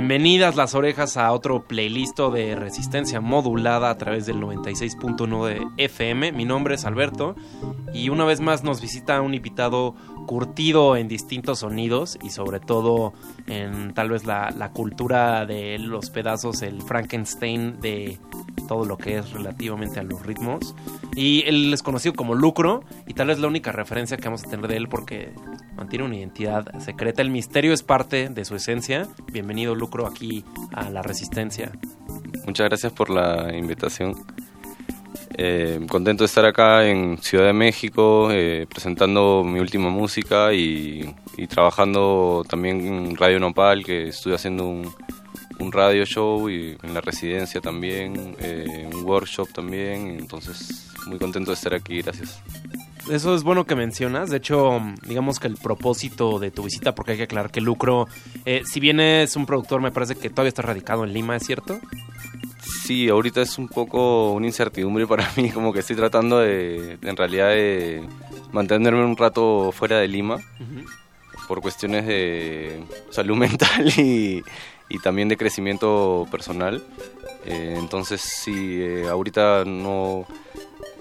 Bienvenidas las orejas a otro playlist de resistencia modulada a través del 96.1 de FM. Mi nombre es Alberto y una vez más nos visita un invitado curtido en distintos sonidos y sobre todo en tal vez la, cultura de los pedazos, el Frankenstein de todo lo que es relativamente a los ritmos. Y él es conocido como Lucro y tal vez la única referencia que vamos a tener de él porque mantiene una identidad secreta. El misterio es parte de su esencia. Bienvenido Lucro aquí a La Resistencia. Muchas gracias por la invitación. Eh, contento de estar acá en Ciudad de México eh, presentando mi última música y, trabajando también en Radio Nopal, que estoy haciendo un, un radio show y en la residencia también, eh, un workshop también, entonces muy contento de estar aquí, gracias. Eso es bueno que mencionas, de hecho, digamos que el propósito de tu visita, porque hay que aclarar que Lucro, eh, si bien es un productor, me parece que todavía está radicado en Lima, ¿es cierto? Sí, ahorita es un poco una incertidumbre para mí, como que estoy tratando de, en realidad, de mantenerme un rato fuera de Lima, por cuestiones de salud mental y, y también de crecimiento personal. Eh, entonces, sí, eh, ahorita no,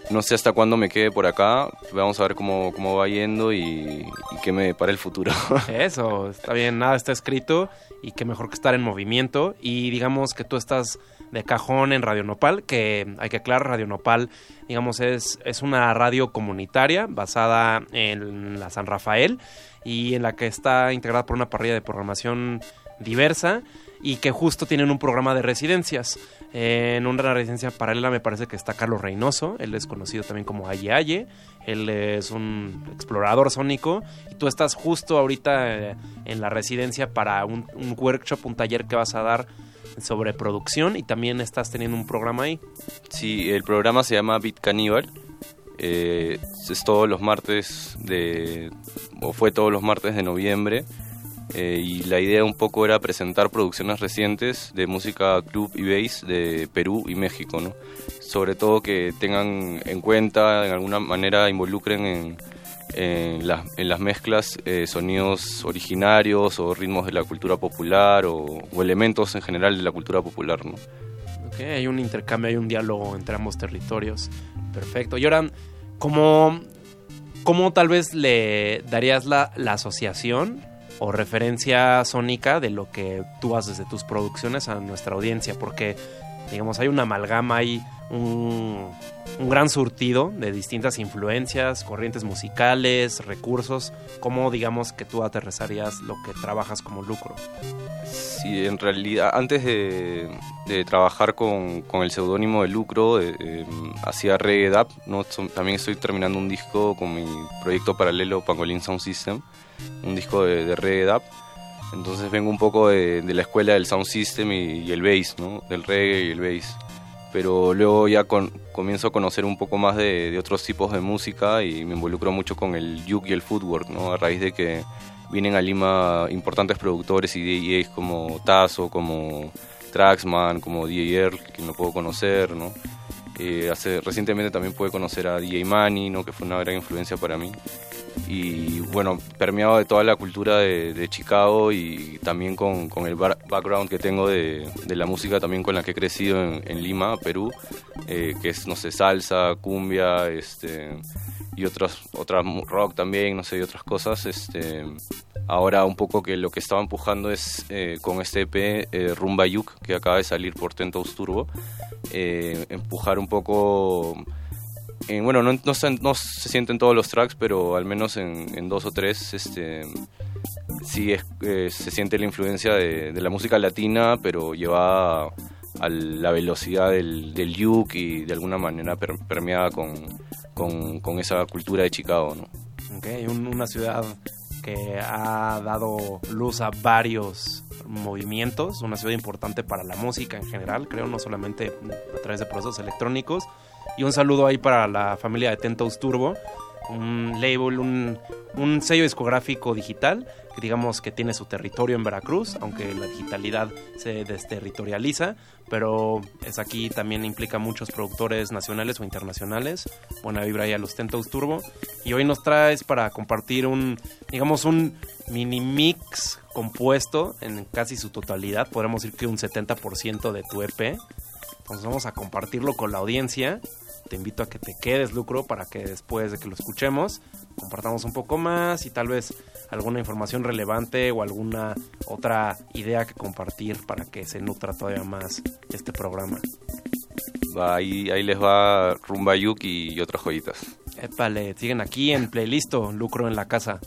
no sé hasta cuándo me quede por acá. Vamos a ver cómo, cómo va yendo y, y qué me para el futuro. Eso, está bien, nada está escrito y qué mejor que estar en movimiento. Y digamos que tú estás de cajón en Radio Nopal, que hay que aclarar, Radio Nopal, digamos, es, es una radio comunitaria basada en la San Rafael y en la que está integrada por una parrilla de programación diversa y que justo tienen un programa de residencias. en una residencia paralela me parece que está Carlos Reynoso, él es conocido también como Aye Aye, él es un explorador sónico y tú estás justo ahorita eh, en la residencia para un, un, workshop, un taller que vas a dar sobre producción y también estás teniendo un programa ahí. Sí, el programa se llama Beat Cannibal. Eh, es todos los martes de o fue todos los martes de noviembre eh, y la idea un poco era presentar producciones recientes de música club y bass de Perú y México, ¿no? Sobre todo que tengan en cuenta, en alguna manera involucren en, en, la, en las mezclas eh, sonidos originarios o ritmos de la cultura popular o, elementos en general de la cultura popular, ¿no? Ok, hay un intercambio, hay un diálogo entre ambos territorios. Perfecto. Y ahora, ¿cómo, cómo tal vez le darías la, la asociación o referencia sónica de lo que tú haces de tus producciones a nuestra audiencia, porque digamos hay una amalgama, hay un, un, gran surtido de distintas influencias, corrientes musicales, recursos, ¿cómo digamos que tú aterrizarías lo que trabajas como lucro? Sí, en realidad antes de, de trabajar con, con el seudónimo de lucro, eh, eh, hacía reggae dub, ¿no? también estoy terminando un disco con mi proyecto paralelo Pangolin Sound System un disco de, de reggae dub. Entonces vengo un poco de, la escuela del sound system y, el bass, ¿no? Del reggae y el bass. Pero luego ya comienzo a conocer un poco más de, de, otros tipos de música y me involucro mucho con el juke y el footwork, ¿no? A raíz de que vienen a Lima importantes productores y DJs como Tazo, como Traxman, como DJ Earl, que no puedo conocer, ¿no? Eh, hace, recientemente también pude conocer a DJ Manny, ¿no? que fue una gran influencia para mí. Y bueno, permeado de toda la cultura de, Chicago y también con, el background que tengo de, de, la música también con la que he crecido en, Lima, Perú, eh, que es, no sé, salsa, cumbia, este, y otras, otras rock también, no sé, y otras cosas. Este, ahora un poco que lo que estaba empujando es eh, con este EP eh, Rumba Yuk, que acaba de salir por Tentos Turbo, empujar un poco... bueno, no, no, se, no, se, sienten todos los tracks, pero al menos en, dos o tres este, sí es, se siente la influencia de, la música latina, pero llevada a la velocidad del, del y de alguna manera permeada con, con, esa cultura de Chicago, ¿no? Okay, una ciudad que ha dado luz a varios movimientos, una ciudad importante para la música en general, creo, no solamente a través de procesos electrónicos. Y un saludo ahí para la familia de Tentos Turbo, un label, un, un sello discográfico digital que digamos que tiene su territorio en Veracruz, aunque la digitalidad se desterritorializa, pero es aquí también implica muchos productores nacionales o internacionales. Buena vibra ahí a los Tentos Turbo. Y hoy nos traes para compartir un, digamos, un mini mix compuesto en casi su totalidad, podemos decir que un 70% de tu EP. Entonces vamos a compartirlo con la audiencia te invito a que te quedes, Lucro, para que después de que lo escuchemos compartamos un poco más y tal vez alguna información relevante o alguna otra idea que compartir para que se nutra todavía más este programa. ahí, ahí les va Rumba Yuki y otras joyitas. Épale, siguen aquí en playlist, Lucro en la casa.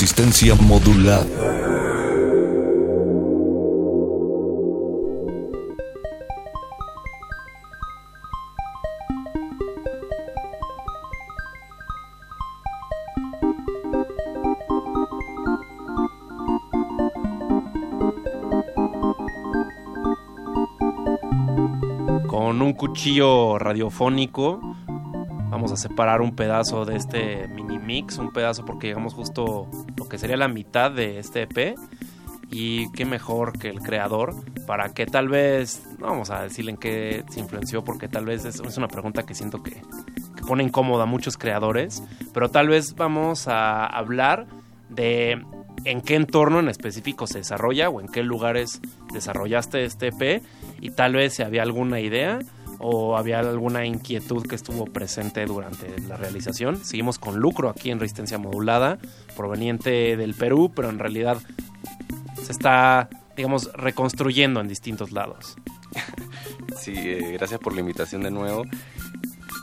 Resistencia modulada. Con un cuchillo radiofónico vamos a separar un pedazo de este mini mix, un pedazo porque llegamos justo sería la mitad de este EP y qué mejor que el creador para que tal vez, vamos a decirle en qué se influenció porque tal vez es, es una pregunta que siento que, que pone incómoda a muchos creadores, pero tal vez vamos a hablar de en qué entorno en específico se desarrolla o en qué lugares desarrollaste este EP y tal vez si había alguna idea o había alguna inquietud que estuvo presente durante la realización. Seguimos con lucro aquí en Resistencia Modulada, proveniente del Perú, pero en realidad se está, digamos, reconstruyendo en distintos lados. Sí, eh, gracias por la invitación de nuevo.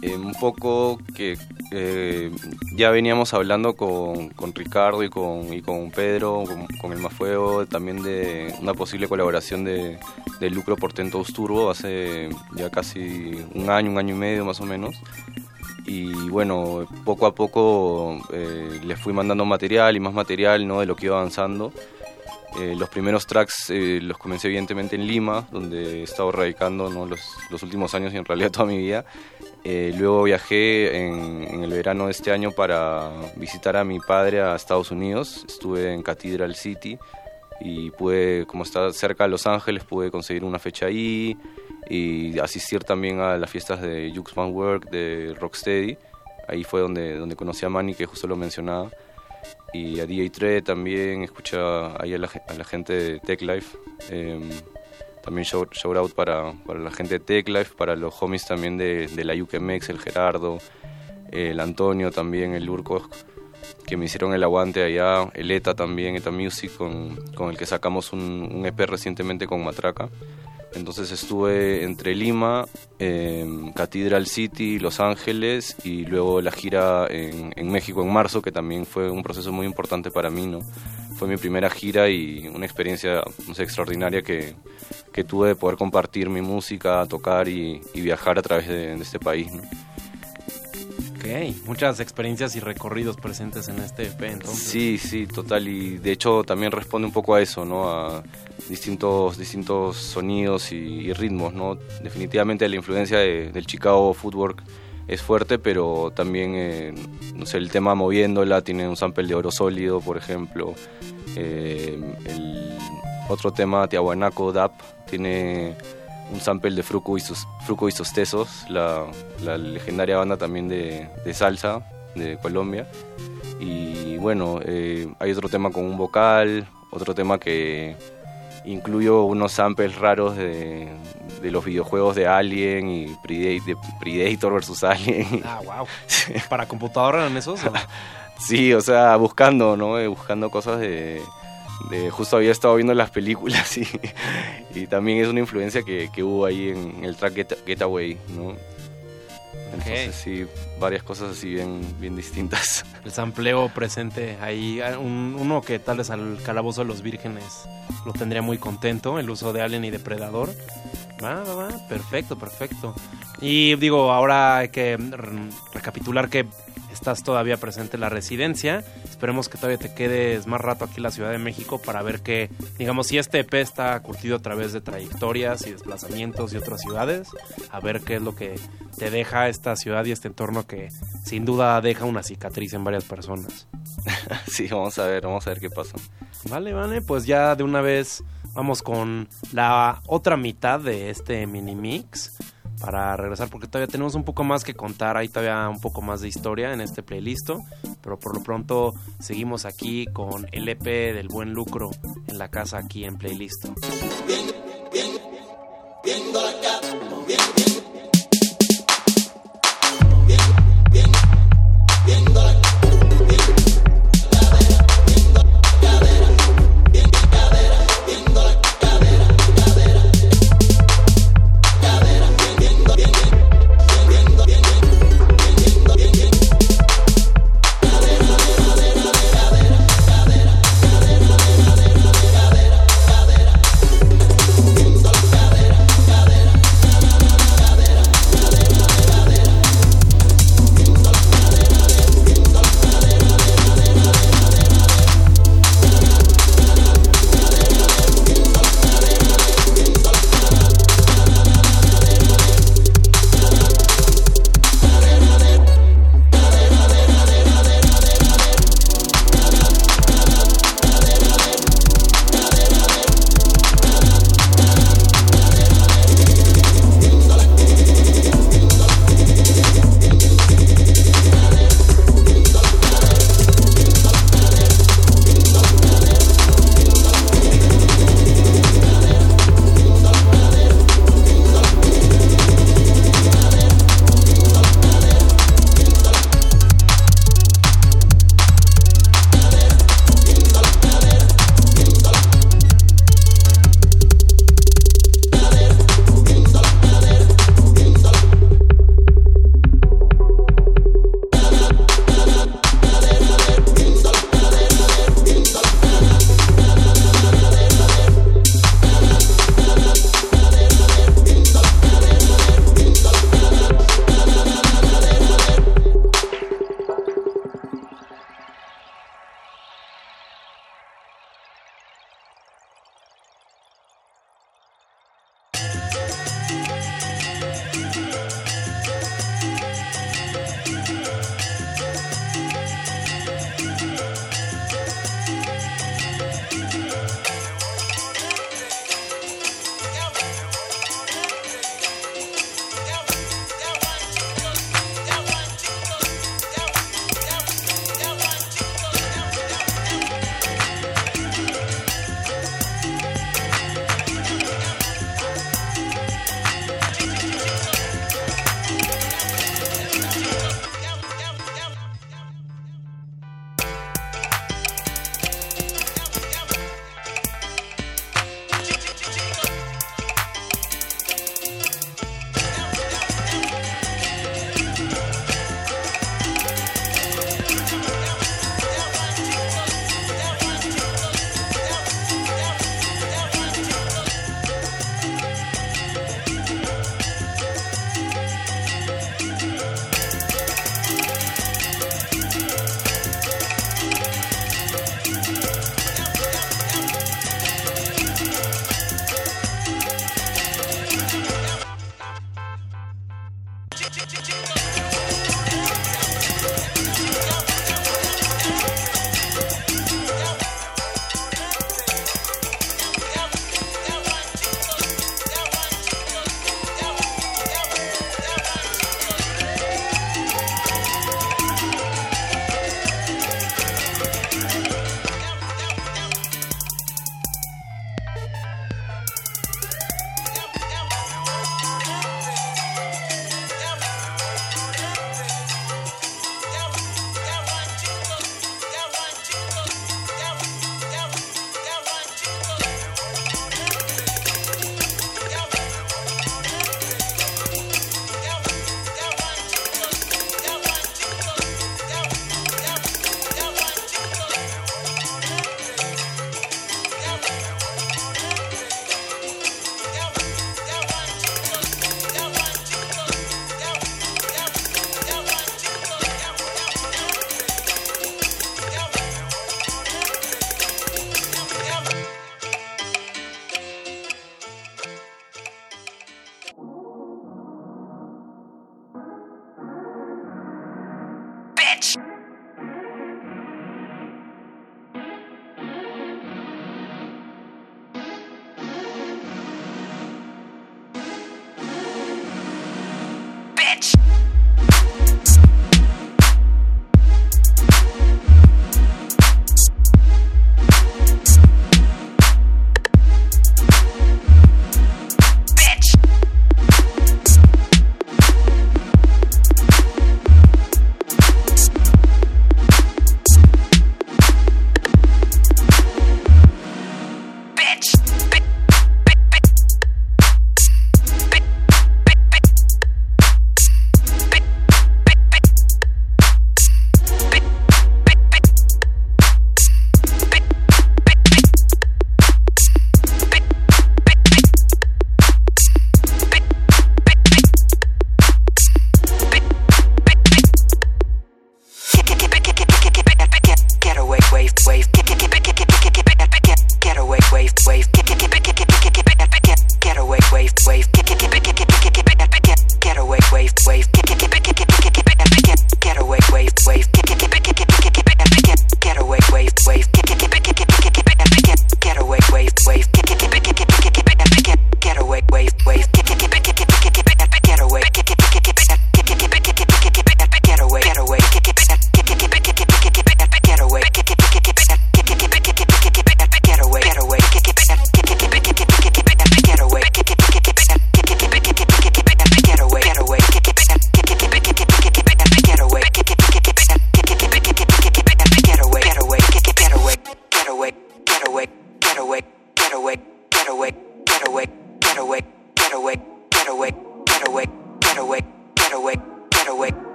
Eh, un poco que eh, ya veníamos hablando con, con Ricardo y con, y con Pedro, con, con el Mafuego, también de una posible colaboración de, de Lucro Portento Turbo hace ya casi un año, un año y medio más o menos. Y bueno, poco a poco eh, les fui mandando material y más material ¿no? de lo que iba avanzando. Eh, los primeros tracks eh, los comencé evidentemente en Lima, donde he estado radicando ¿no? los, los, últimos años y en realidad toda mi vida. Eh, luego viajé en, el verano de este año para visitar a mi padre a Estados Unidos. Estuve en Cathedral City y pude, como está cerca de Los Ángeles, pude conseguir una fecha ahí y asistir también a las fiestas de Jux Van Work, de Rocksteady. Ahí fue donde, donde conocí a Manny, que justo lo mencionaba y a DJ Tre también, escucha ahí a la, gente de Tech Life. Eh, también shout, shout out para, para, la gente de Tech Life, para los homies también de, de la UKMX, el Gerardo, el Antonio también, el Urco, que me hicieron el aguante allá, el ETA también, ETA Music, con, con el que sacamos un, un EP recientemente con Matraca. Entonces estuve entre Lima, eh, Cathedral City, Los Ángeles y luego la gira en, en, México en marzo, que también fue un proceso muy importante para mí. ¿no? Fue mi primera gira y una experiencia no sé, extraordinaria que, que, tuve de poder compartir mi música, tocar y, y viajar a través de, de este país. ¿no? Ok, muchas experiencias y recorridos presentes en este EP entonces. Sí, sí, total. Y de hecho también responde un poco a eso, ¿no? A distintos, distintos sonidos y, y ritmos, ¿no? Definitivamente la influencia de, del Chicago Footwork es fuerte, pero también, eh, no sé, el tema moviéndola tiene un sample de oro sólido, por ejemplo. Eh, el otro tema, Tiahuanaco Dap, tiene un sample de Fruco y sus, Fruco y sus Tesos, la, la, legendaria banda también de, de, salsa de Colombia. Y bueno, eh, hay otro tema con un vocal, otro tema que incluyo unos samples raros de, de los videojuegos de Alien y Predator, Predator versus Alien. Ah, wow. ¿Para computadora eran esos? ¿o? sí, o sea, buscando, ¿no? Buscando cosas de de, justo había estado viendo las películas y, y también es una influencia que, que, hubo ahí en el track Get, Getaway, ¿no? Entonces sí, varias cosas así bien, bien distintas. El sampleo presente ahí, un, uno que tal vez al calabozo de los vírgenes lo tendría muy contento, el uso de Alien y Depredador. Va, va, va, perfecto, perfecto. Y digo, ahora hay que recapitular que estás todavía presente en la residencia. Esperemos que todavía te quedes más rato aquí en la Ciudad de México para ver que, digamos, si este EP está curtido a través de trayectorias y desplazamientos de otras ciudades, a ver qué es lo que te deja esta ciudad y este entorno que sin duda deja una cicatriz en varias personas. sí, vamos a ver, vamos a ver qué pasa. Vale, vale, pues ya de una vez vamos con la otra mitad de este mini mix para regresar porque todavía tenemos un poco más que contar, hay todavía un poco más de historia en este playlist, pero por lo pronto seguimos aquí con el EP del buen lucro en la casa aquí en playlist. Bien, bien, viendo la bien. Bien,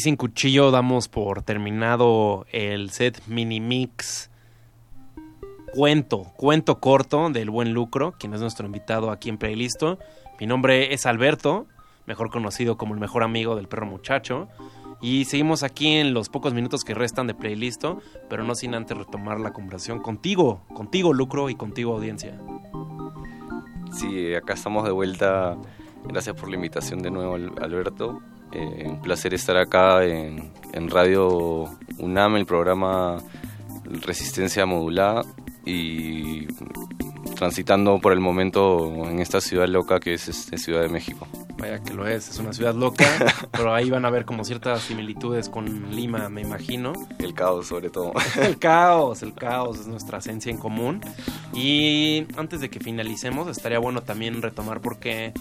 Sin cuchillo, damos por terminado el set mini mix cuento, cuento corto del buen lucro, quien es nuestro invitado aquí en Playlisto. Mi nombre es Alberto, mejor conocido como el mejor amigo del perro muchacho. Y seguimos aquí en los pocos minutos que restan de Playlisto, pero no sin antes retomar la conversación contigo, contigo lucro y contigo audiencia. Sí, acá estamos de vuelta. Gracias por la invitación de nuevo, Alberto. Eh, un placer estar acá en, en Radio UNAM, el programa Resistencia Modulada y transitando por el momento en esta ciudad loca que es este, Ciudad de México. Vaya que lo es, es una ciudad loca, pero ahí van a ver como ciertas similitudes con Lima, me imagino. El caos sobre todo. el caos, el caos es nuestra esencia en común. Y antes de que finalicemos, estaría bueno también retomar porque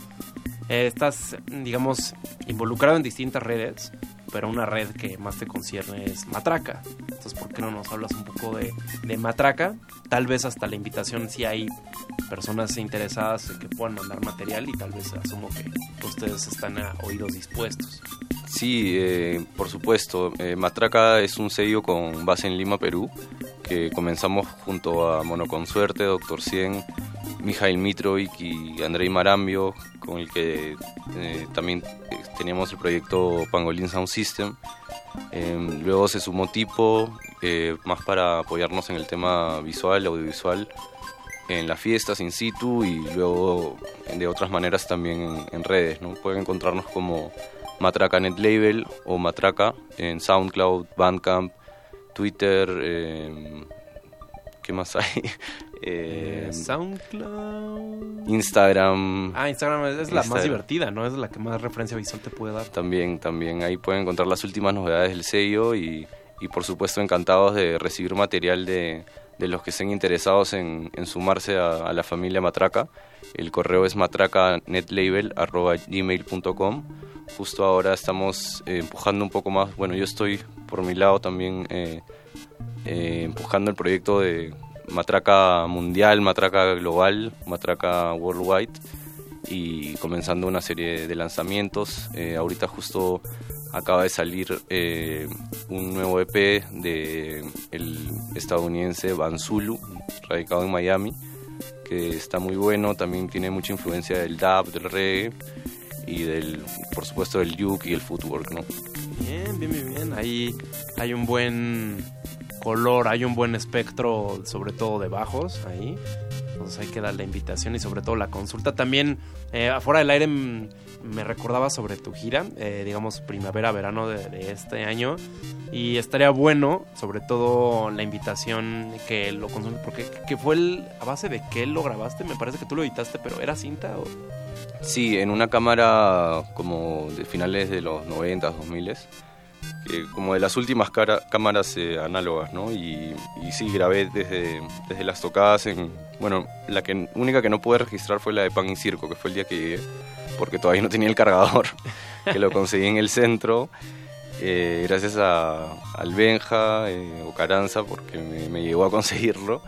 eh, estás, digamos, involucrado en distintas redes, pero una red que más te concierne es Matraca. Entonces, ¿por qué no nos hablas un poco de, de Matraca? Tal vez hasta la invitación si hay personas interesadas que puedan mandar material y tal vez asumo que ustedes están a oídos dispuestos. Sí, eh, por supuesto. Eh, Matraca es un sello con base en Lima, Perú, que comenzamos junto a Monoconsuerte, Doctor Cien, Mijail Mitrovic y Andrei Marambio, con el que eh, también eh, teníamos el proyecto Pangolin Sound System. Em, luego se sumó Tipo, eh, más para apoyarnos en el tema visual, audiovisual, en las fiestas in situ y luego de otras maneras también en, en redes. ¿no? Pueden encontrarnos como Matraca Net Label o Matraca en SoundCloud, Bandcamp, Twitter. Eh, ¿Qué más hay? Eh, SoundCloud. Instagram. Ah, Instagram es, es la más divertida, ¿no? Es la que más referencia visual te puede dar. También, también. Ahí pueden encontrar las últimas novedades del sello y, y por supuesto encantados de recibir material de, de los que estén interesados en, en sumarse a, a, la familia Matraca. El correo es matracanetlabel.gmail.com Justo ahora estamos eh, empujando un poco más, bueno, yo estoy por mi lado también eh, eh, empujando el proyecto de Matraca Mundial, Matraca Global, Matraca Worldwide y comenzando una serie de lanzamientos. Ahorita justo acaba de salir eh, un nuevo EP de el estadounidense Banzulu, radicado en Miami, que está muy bueno, también tiene mucha influencia del dub, del reggae y del, por supuesto, del juke y el footwork, ¿no? Bien, bien, bien, bien. Ahí hay un buen color, hay un buen espectro, sobre todo de bajos ahí. Entonces hay que dar la invitación y sobre todo la consulta. También eh, afuera del aire me recordaba sobre tu gira, eh, digamos primavera-verano de, este año. Y estaría bueno, sobre todo la invitación que lo consulte, porque que fue el, a base de qué lo grabaste, me parece que tú lo editaste, pero ¿era cinta o...? Sí, en una cámara como de finales de los 90, 2000 eh, como de las últimas cámaras eh, análogas, ¿no? Y, y, sí, grabé desde, desde las tocadas en... Bueno, la que, única que no pude registrar fue la de Pan y Circo, que fue el día que llegué, porque todavía no tenía el cargador, que lo conseguí en el centro, eh, gracias a, al Benja eh, o Caranza, porque me, me llegó a conseguirlo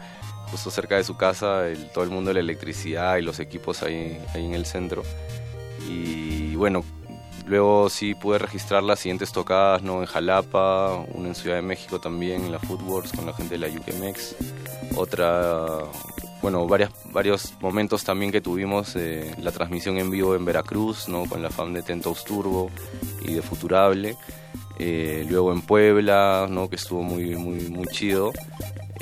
justo cerca de su casa, el, todo el mundo de la electricidad y los equipos ahí, ahí en el centro. Y bueno, luego sí pude registrar las siguientes tocadas, ¿no? En Jalapa, una en Ciudad de México también, en la Footworks con la gente de la UKMX. Otra, bueno, varias, varios momentos también que tuvimos, eh, la transmisión en vivo en Veracruz, ¿no? Con la fan de Tentos Turbo y de Futurable. Eh, luego en Puebla, ¿no? Que estuvo muy, muy, muy chido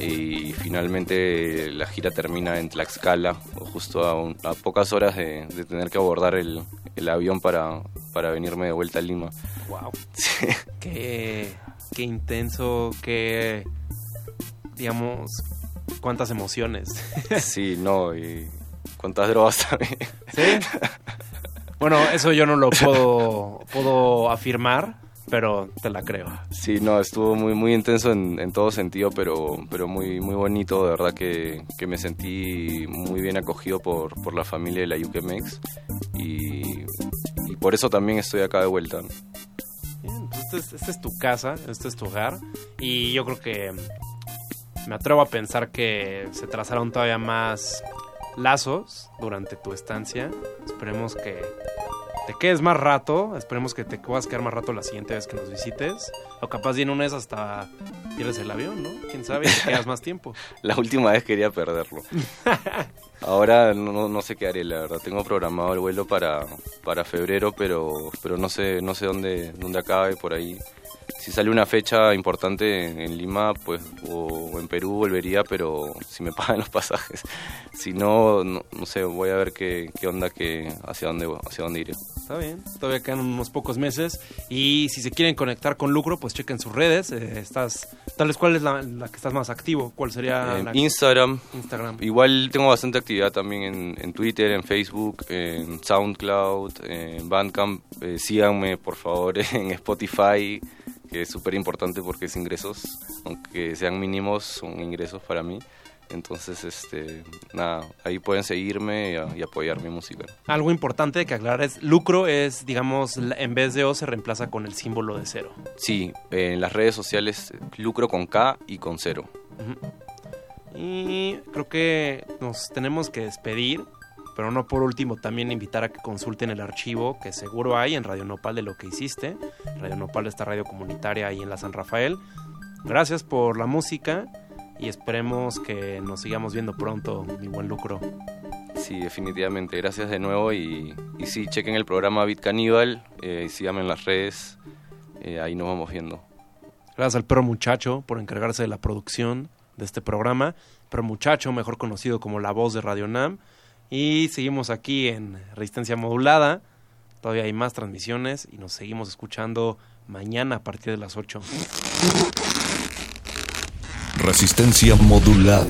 y finalmente la gira termina en Tlaxcala, justo a, un, a pocas horas de, de, tener que abordar el, el, avión para, para venirme de vuelta a Lima. ¡Wow! Sí. Qué, qué intenso, qué. digamos. cuántas emociones. Sí, no, y cuántas drogas también. ¿Sí? Bueno, eso yo no lo puedo, puedo afirmar pero te la creo. Sí, no, estuvo muy muy intenso en, en todo sentido, pero, pero muy, muy bonito, de verdad que, que me sentí muy bien acogido por, por la familia de la UKMX y, y por eso también estoy acá de vuelta. Bien, pues esta es, tu casa, este es tu hogar y yo creo que me atrevo a pensar que se trazarán todavía más lazos durante tu estancia. Esperemos que te quedes más rato, esperemos que te puedas quedar más rato la siguiente vez que nos visites. O capaz en una vez hasta pierdes el avión, ¿no? Quién sabe, te quedas más tiempo. La última vez quería perderlo. Ahora no, no- no sé qué haré, la verdad. Tengo programado el vuelo para, para febrero, pero, pero no sé, no sé dónde, dónde acabe por ahí. Si sale una fecha importante en, Lima, pues, o, en Perú volvería, pero si me pagan los pasajes. Si no, no, no sé, voy a ver qué, qué onda, que, hacia dónde, hacia dónde iré. Está bien, todavía quedan unos pocos meses. Y si se quieren conectar con Lucro, pues chequen sus redes. Eh, estás, tal vez, ¿cuál es la, la que estás más activo? ¿Cuál sería la- Instagram. Instagram. Igual tengo bastante actividad también en, en Twitter, en Facebook, en SoundCloud, en Bandcamp. Eh, síganme, por favor, en Spotify, que es súper importante porque es ingresos, aunque sean mínimos, son ingresos para mí. Entonces, este, nada, ahí pueden seguirme y, a- y apoyar mi música. Algo importante que aclarar es, lucro es, digamos, en vez de O se reemplaza con el símbolo de cero. Sí, en las redes sociales, lucro con K y con cero. Y creo que nos tenemos que despedir, pero no por último también invitar a que consulten el archivo que seguro hay en Radio Nopal de lo que hiciste. Radio Nopal, esta radio comunitaria ahí en la San Rafael. Gracias por la música y esperemos que nos sigamos viendo pronto, mi buen lucro. Sí, definitivamente. Gracias de nuevo y, y sí, chequen el programa Beat Caníbal, eh, síganme en las redes, eh, ahí nos vamos viendo. Gracias al perro muchacho por encargarse de la producción de este programa. Perro muchacho, mejor conocido como la voz de Radio Nam. Y seguimos aquí en Resistencia Modulada. Todavía hay más transmisiones y nos seguimos escuchando mañana a partir de las 8. Resistencia modulada.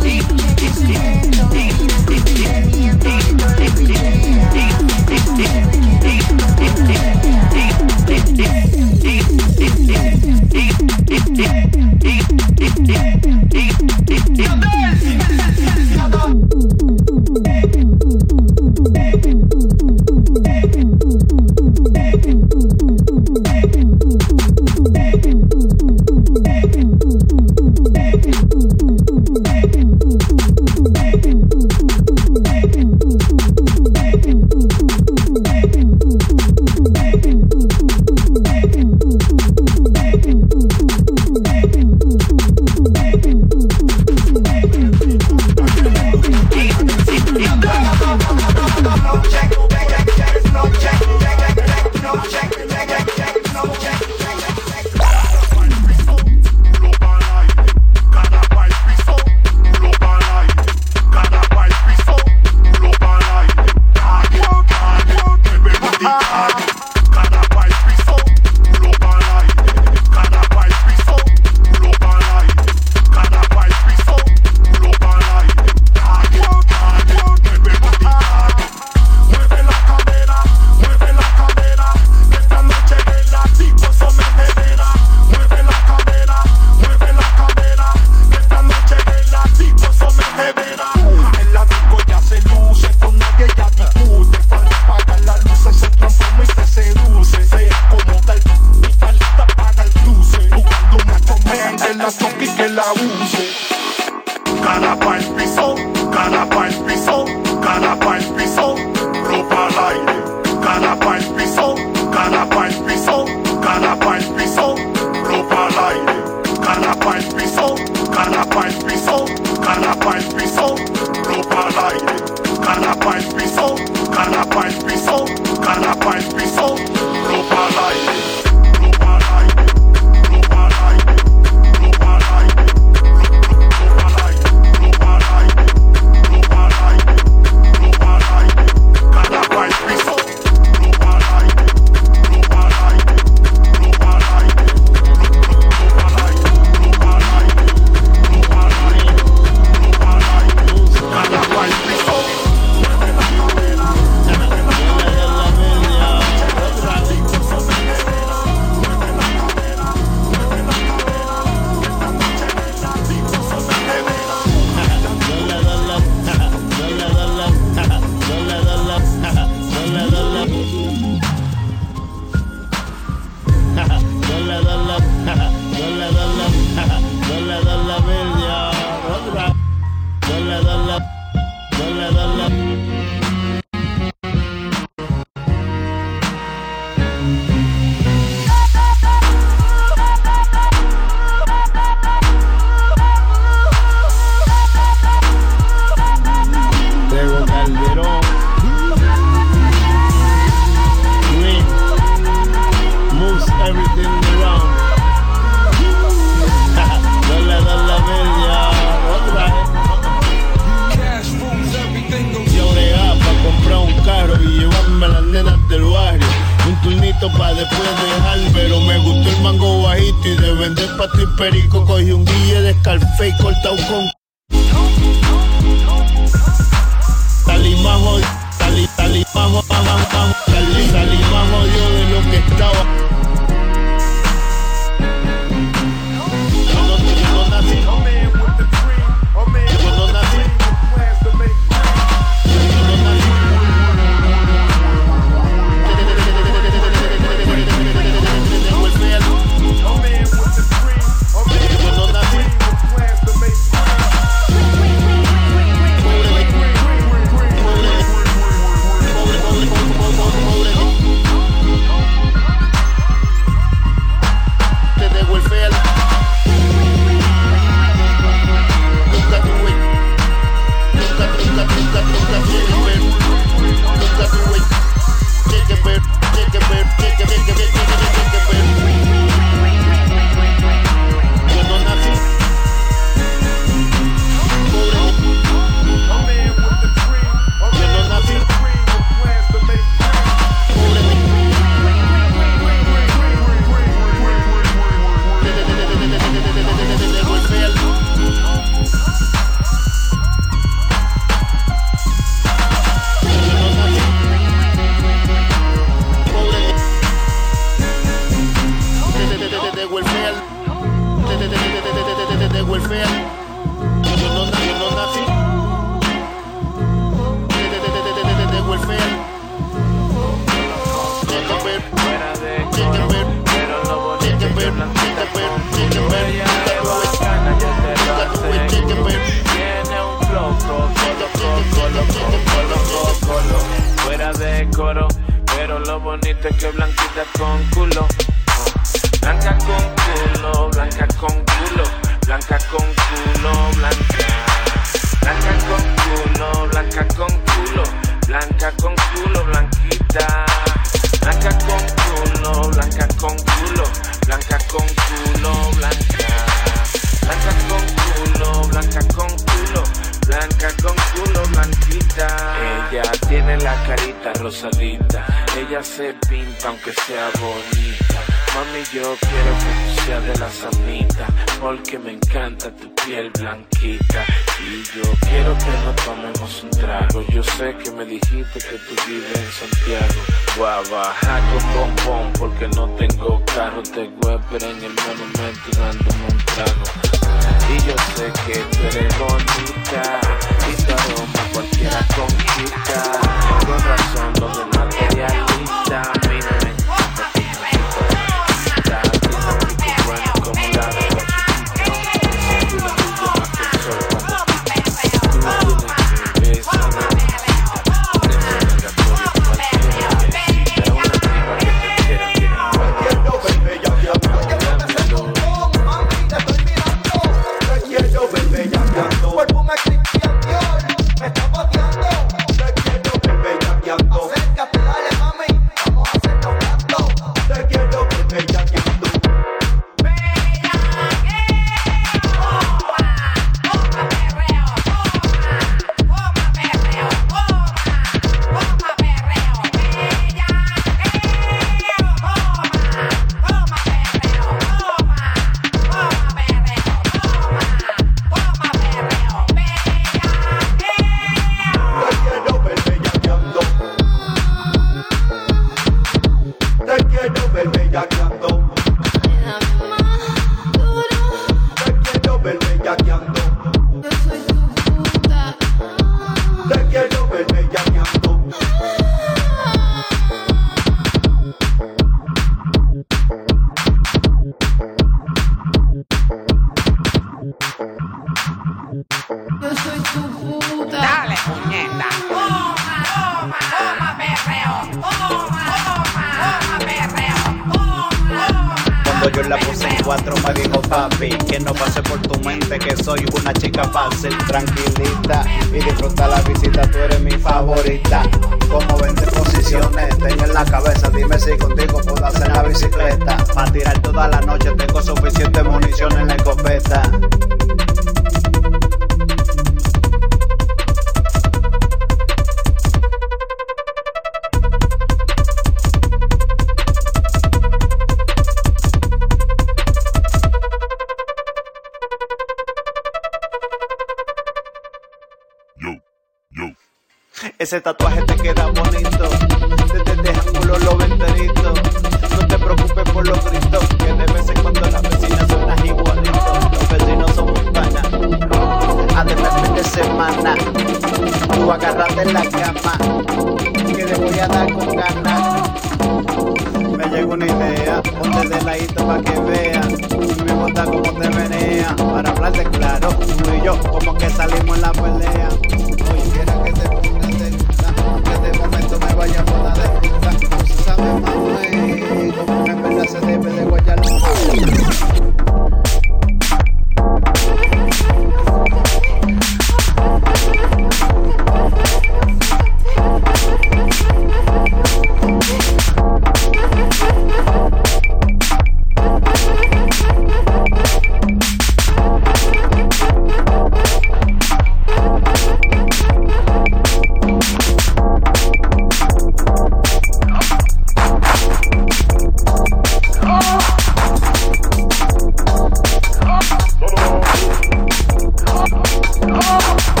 Oh.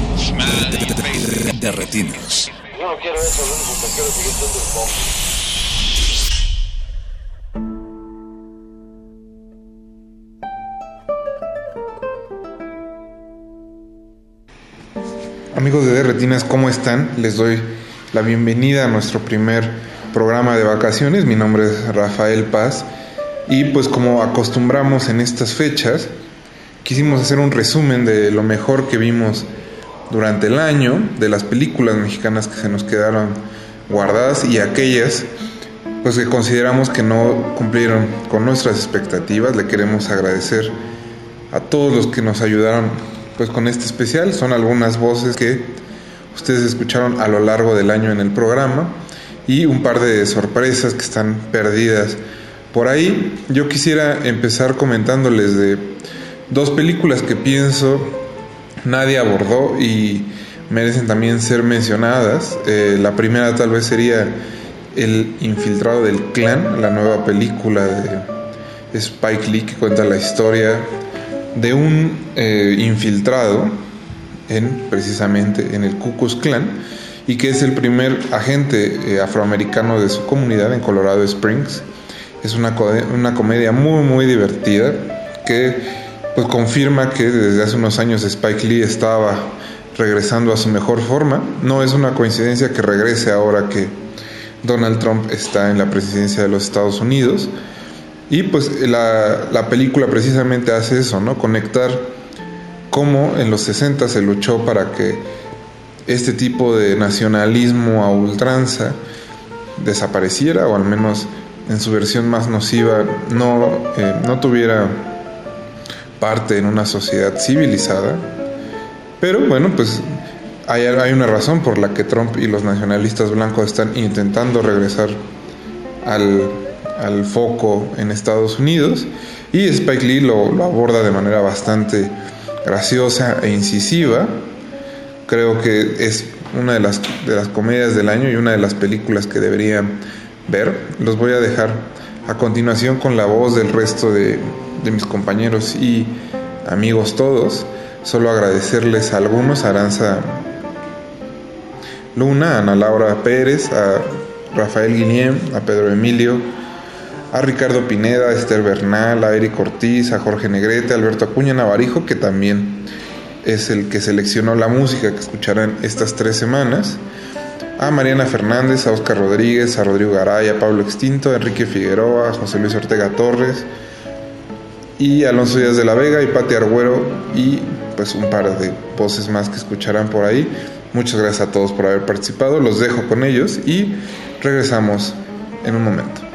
De, de- de- de retinas. Yo no quiero eso, lo único que quiero es seguir siendo el pop. Amigos de Derretinas, ¿cómo están? Les doy la bienvenida a nuestro primer programa de vacaciones. Mi nombre es Rafael Paz y pues como acostumbramos en estas fechas, quisimos hacer un resumen de lo mejor que vimos durante el año, de las películas mexicanas que se nos quedaron guardadas y aquellas pues que consideramos que no cumplieron con nuestras expectativas. Le queremos agradecer a todos los que nos ayudaron pues con este especial. Son algunas voces que ustedes escucharon a lo largo del año en el programa y un par de sorpresas que están perdidas por ahí. Yo quisiera empezar comentándoles de dos películas que pienso nadie abordó y merecen también ser mencionadas. Eh, la primera tal vez sería El infiltrado del clan, la nueva película de Spike Lee que cuenta la historia de un eh, infiltrado en precisamente en el Ku Klux Klan y que es el primer agente eh, afroamericano de su comunidad en Colorado Springs. Es una, una comedia muy muy divertida que pues confirma que desde hace unos años Spike Lee estaba regresando a su mejor forma. No es una coincidencia que regrese ahora que Donald Trump está en la presidencia de los Estados Unidos. Y pues la, la película precisamente hace eso, ¿no? Conectar cómo en los 60 se luchó para que este tipo de nacionalismo a ultranza desapareciera o al menos en su versión más nociva no, eh, no tuviera parte en una sociedad civilizada. Pero bueno, pues hay, hay una razón por la que Trump y los nacionalistas blancos están intentando regresar al, al foco en Estados Unidos y Spike Lee lo, aborda de manera bastante graciosa e incisiva. Creo que es una de las, de las comedias del año y una de las películas que deberían ver. Los voy a dejar a continuación con la voz del resto de, mis compañeros y amigos todos. Solo agradecerles a algunos, a Aranza Luna, a Ana Laura Pérez, a Rafael Guillem, a Pedro Emilio, a Ricardo Pineda, a Esther Bernal, a Eric Ortiz, a Jorge Negrete, a Alberto Acuña Navarijo, que también es el que seleccionó la música que escucharán estas tres semanas, a Mariana Fernández, a Oscar Rodríguez, a Rodrigo Garay, a Pablo Extinto, a Enrique Figueroa, a José Luis Ortega Torres, y Alonso Díaz de la Vega y Pati Argüero y pues un par de voces más que escucharán por ahí. Muchas gracias a todos por haber participado, los dejo con ellos y regresamos en un momento.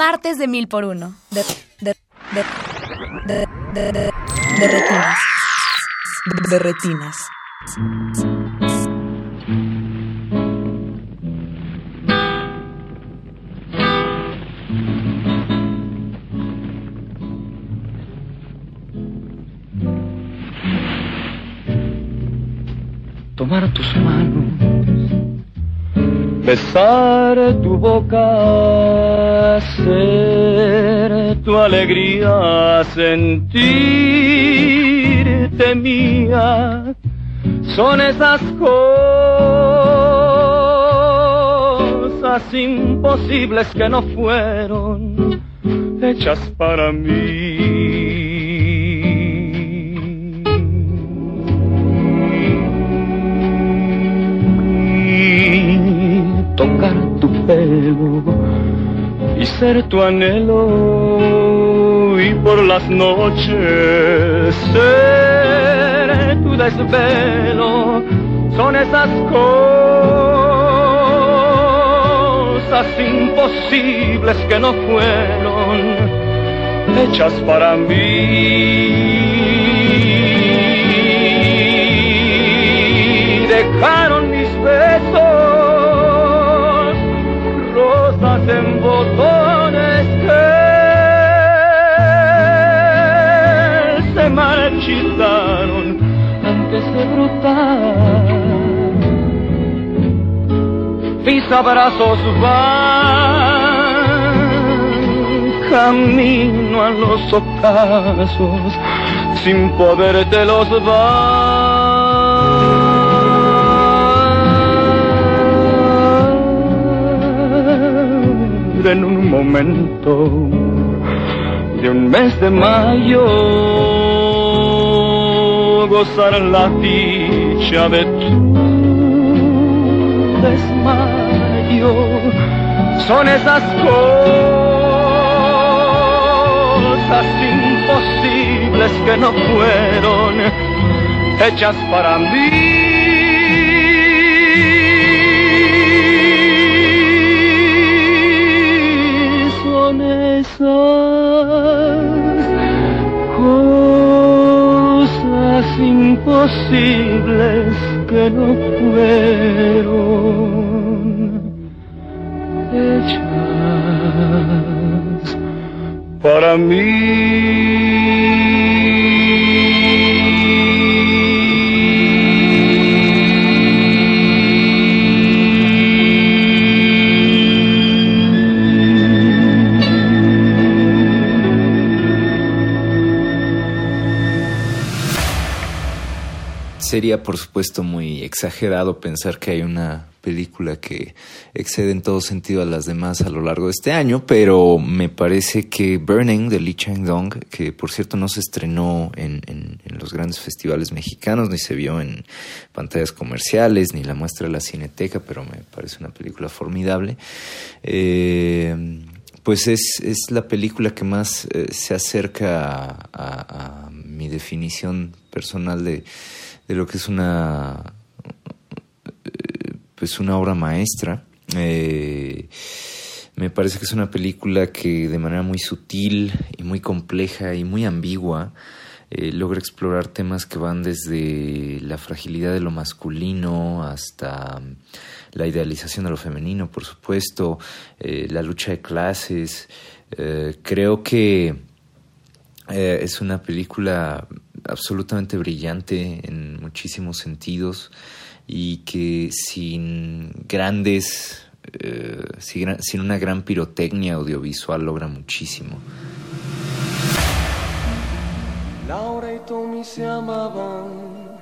Martes de mil por uno. De, de, de, de, de, retinas. De retinas. tomar tus manos, besar tu boca, ser tu alegría, sentirte mía, son esas cosas imposibles que no fueron hechas para mí. Y ser tu anhelo. Y por las noches ser tu desvelo. Son esas cosas imposibles que no fueron hechas para mí botones que se marchitaron antes de brotar. Mis abrazos van camino a los ocasos sin poderte los dar en un momento de un mes de mayo. Gozar la dicha de tu desmayo. Son esas cosas imposibles que no fueron hechas para mí cosas imposibles que no fueron hechas para Sería, por supuesto, muy exagerado pensar que hay una película que excede en todo sentido a las demás a lo largo de este año, pero me parece que Burning de Lee Chang-dong, que por cierto no se estrenó en, los grandes festivales mexicanos, ni se vio en pantallas comerciales, ni la muestra de la Cineteca, pero me parece una película formidable. Eh, pues es, es, la película que más eh, se acerca a mi definición personal de de lo que es una pues una obra maestra eh, me parece que es una película que de manera muy sutil y muy compleja y muy ambigua eh, logra explorar temas que van desde la fragilidad de lo masculino hasta la idealización de lo femenino, por supuesto, eh, la lucha de clases. creo que es una película absolutamente brillante en muchísimos sentidos y que sin grandes, eh, sin, sin, una gran pirotecnia audiovisual logra muchísimo. Laura y Tommy se amaban,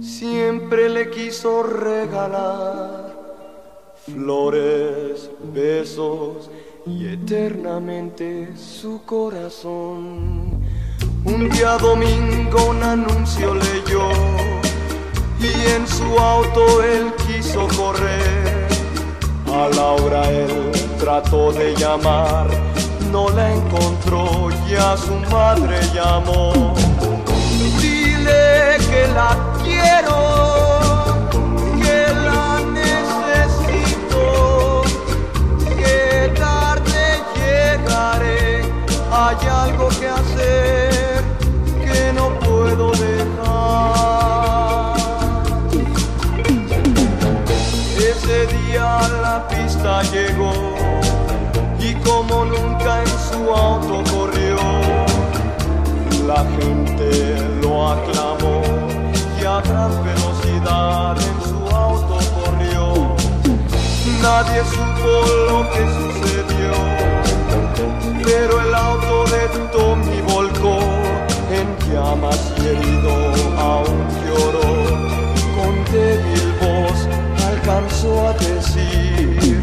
siempre le quiso regalar flores, besos y eternamente su corazón. Un día domingo un anuncio leyó y en su auto él quiso correr. A Laura él trató de llamar, no la encontró y a su madre llamó. Dile que la quiero, que la necesito, que tarde llega hay algo que hacer Nadie supo lo que sucedió, pero el auto de Tommy volcó en llamas y herido aún lloró. Con débil voz alcanzó a decir,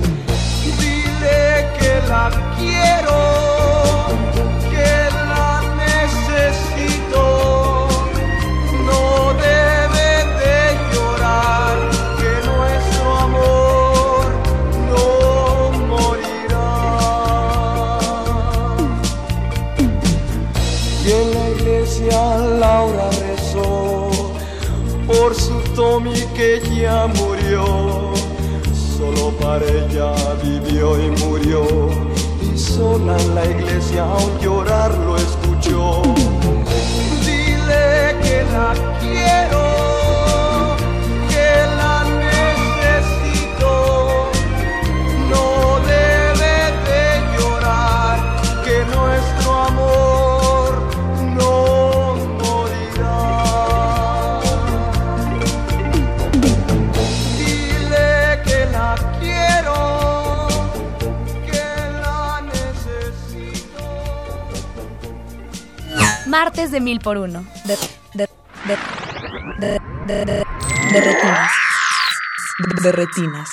dile que la para ella vivió y murió. Y sola en la iglesia aún llorar lo escuchó. Dile que la Martes de mil por uno. De, de, de, de, de, de, retinas. De retinas.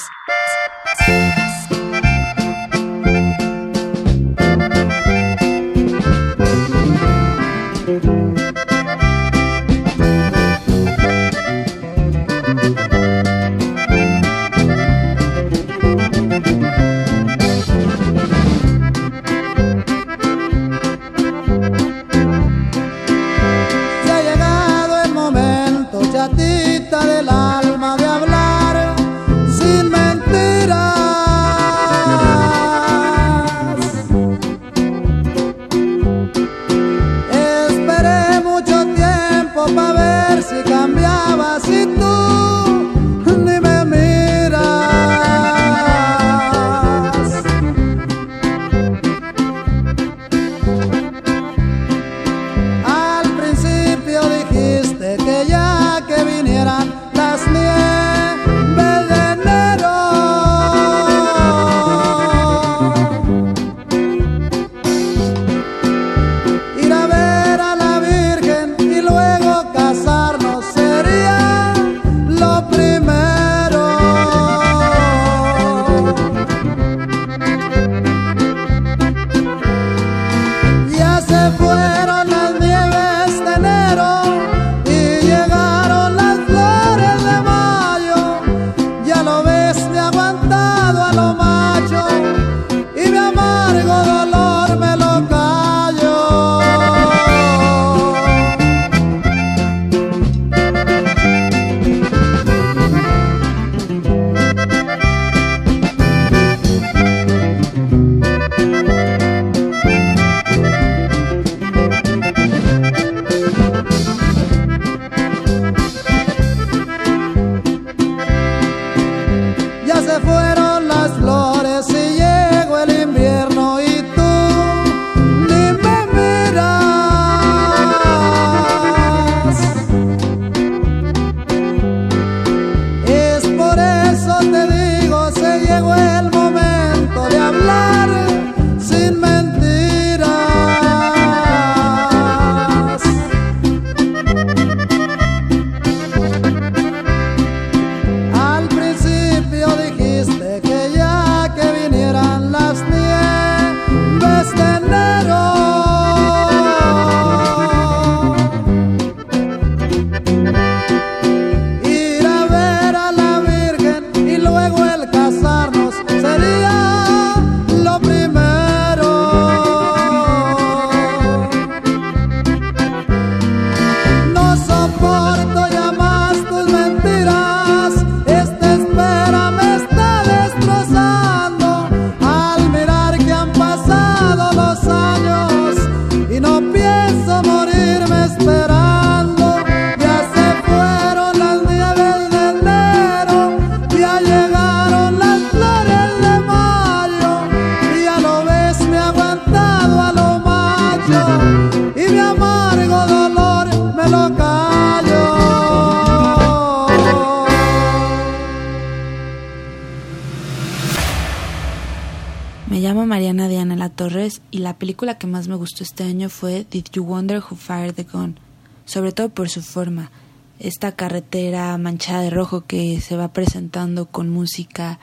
Película que más me gustó este año fue Did You Wonder Who Fired the Gun, sobre todo por su forma. Esta carretera manchada de rojo que se va presentando con música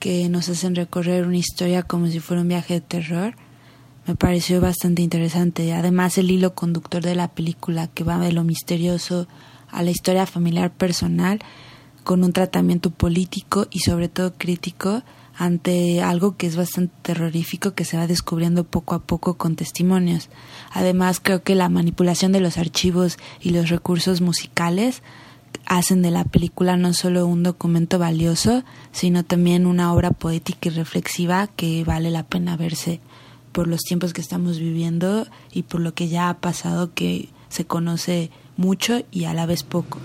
que nos hacen recorrer una historia como si fuera un viaje de terror, me pareció bastante interesante. Además, el hilo conductor de la película que va de lo misterioso a la historia familiar personal con un tratamiento político y sobre todo crítico ante algo que es bastante terrorífico que se va descubriendo poco a poco con testimonios. Además, creo que la manipulación de los archivos y los recursos musicales hacen de la película no solo un documento valioso, sino también una obra poética y reflexiva que vale la pena verse por los tiempos que estamos viviendo y por lo que ya ha pasado que se conoce mucho y a la vez poco.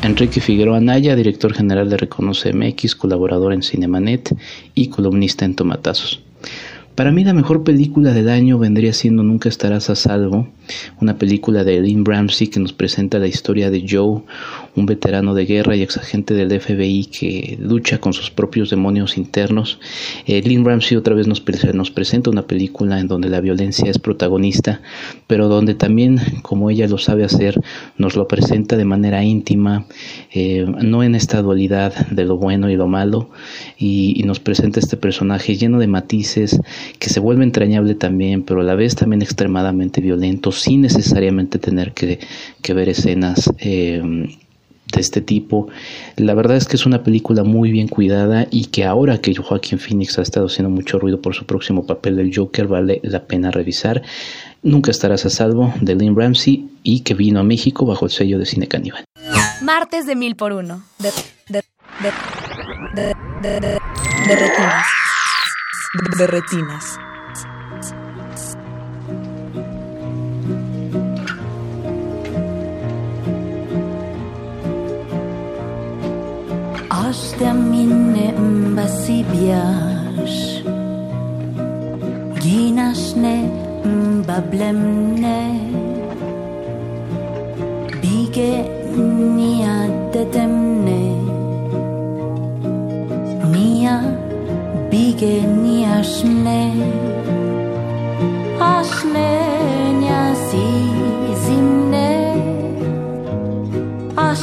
Enrique Figueroa Naya, director general de Reconoce MX, colaborador en Cinemanet y columnista en Tomatazos. Para mí la mejor película del año vendría siendo Nunca estarás a salvo, una película de Lynn Ramsey que nos presenta la historia de Joe, un veterano de guerra y exagente del FBI que lucha con sus propios demonios internos. Eh, Lynn Ramsey otra vez nos, nos presenta una película en donde la violencia es protagonista, pero donde también, como ella lo sabe hacer, nos lo presenta de manera íntima, eh, no en esta dualidad de lo bueno y lo malo, y, y nos presenta este personaje lleno de matices, que se vuelve entrañable también, pero a la vez también extremadamente violento, sin necesariamente tener que, ver escenas eh, de este tipo. La verdad es que es una película muy bien cuidada y que ahora que Joaquín Phoenix ha estado haciendo mucho ruido por su próximo papel del Joker, vale la pena revisar. Nunca estarás a salvo de Lynn Ramsey y que vino a México bajo el sello de Cine Caníbal. Martes de mil por uno. De, de, de, de, retinas de retinas. Proche terminem basi biasz Ginaśne mbablemne Bige nia detemne Nia bige nia szne A szne nia si zimne A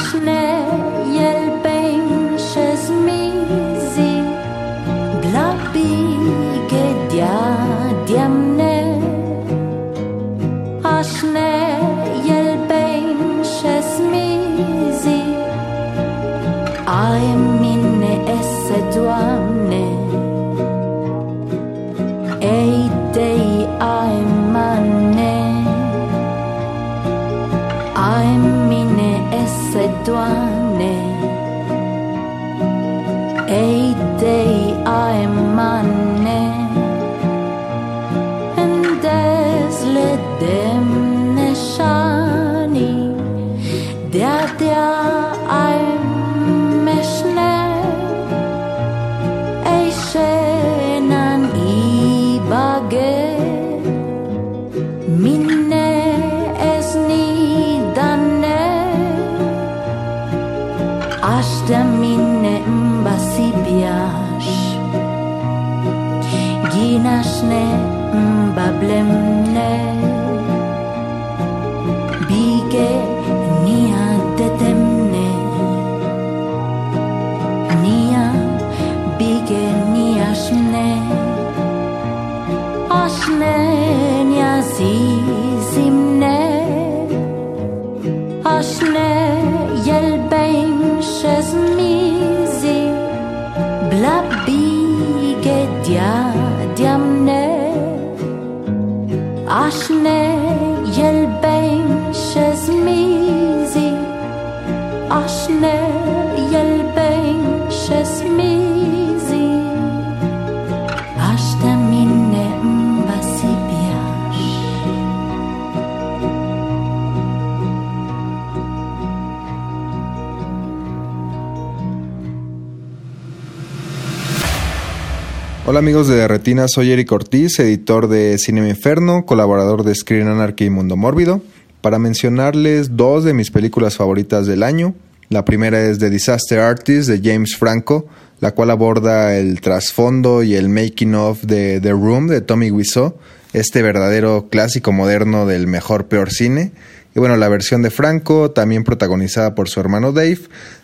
Hola amigos de Retina, soy Eric Ortiz, editor de Cinema Inferno, colaborador de Screen Anarchy y Mundo Mórbido, para mencionarles dos de mis películas favoritas del año. La primera es The Disaster Artist de James Franco, la cual aborda el trasfondo y el making of de The Room de Tommy Wiseau, este verdadero clásico moderno del mejor peor cine. Y bueno, la versión de Franco, también protagonizada por su hermano Dave,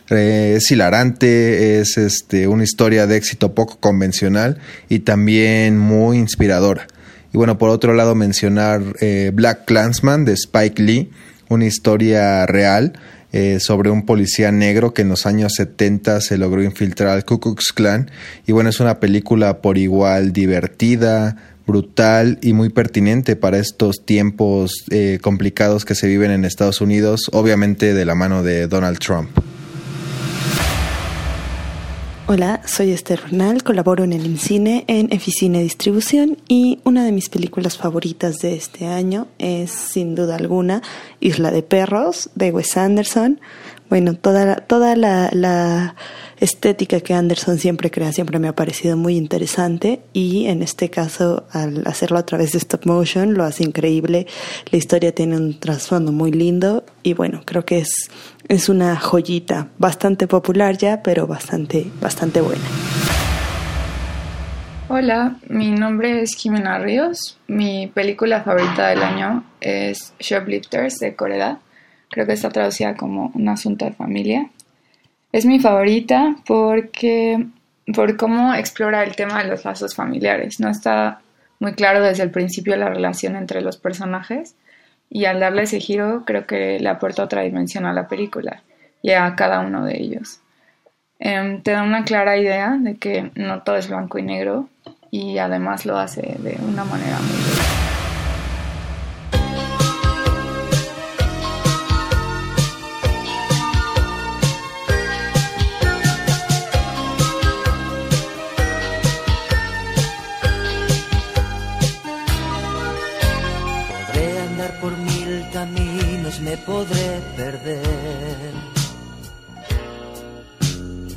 es hilarante, es este, una historia de éxito poco convencional y también muy inspiradora. Y bueno, por otro lado mencionar eh, Black Clansman de Spike Lee, una historia real eh, sobre un policía negro que en los años 70 se logró infiltrar al Ku Klux Klan. Y bueno, es una película por igual divertida, brutal y muy pertinente para estos tiempos eh, complicados que se viven en Estados Unidos, obviamente de la mano de Donald Trump. Hola, soy Esther Bernal, colaboro en el IMCINE en Eficine Distribución y una de mis películas favoritas de este año es sin duda alguna Isla de Perros de Wes Anderson. Bueno, toda, la, toda la, la estética que Anderson siempre crea siempre me ha parecido muy interesante y en este caso al hacerlo a través de stop motion lo hace increíble. La historia tiene un trasfondo muy lindo y bueno, creo que es, es una joyita bastante popular ya, pero bastante, bastante buena. Hola, mi nombre es Jimena Ríos. Mi película favorita del año es Shoplifters de Corea. Creo que está traducida como Un asunto de familia. Es mi favorita porque por cómo explora el tema de los lazos familiares. No está muy claro desde el principio la relación entre los personajes y al darle ese giro creo que le aporta otra dimensión a la película y a cada uno de ellos. Em, te da una clara idea de que no todo es blanco y negro y además lo hace de una manera muy me podré perder.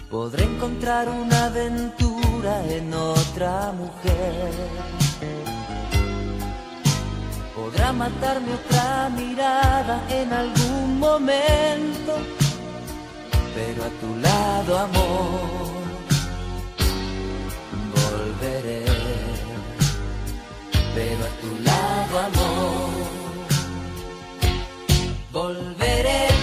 Podré encontrar una aventura en otra mujer. Podrá matarme otra mirada en algún momento, pero a tu lado, amor, volveré. Pero a tu lado, amor, volveré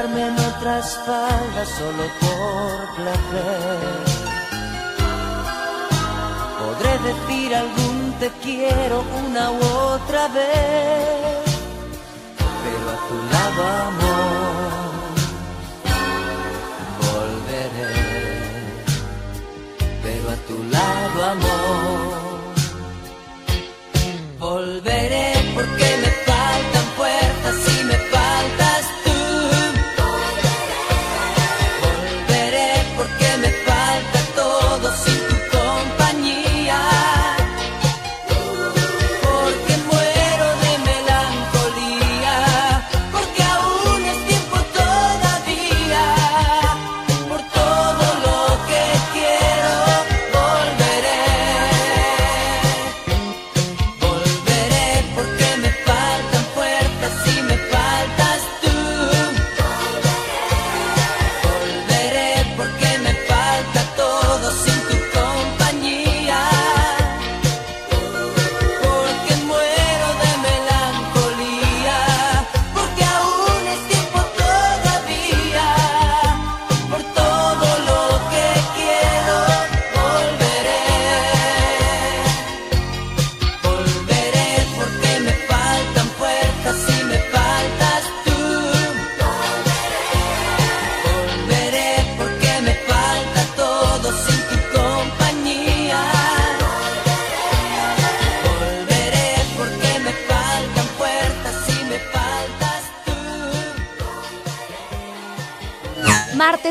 Enredarme en otras faldas solo por placer. Podré decir algún te quiero una u otra vez. Pero a tu lado, amor, volveré. Pero a tu lado, amor,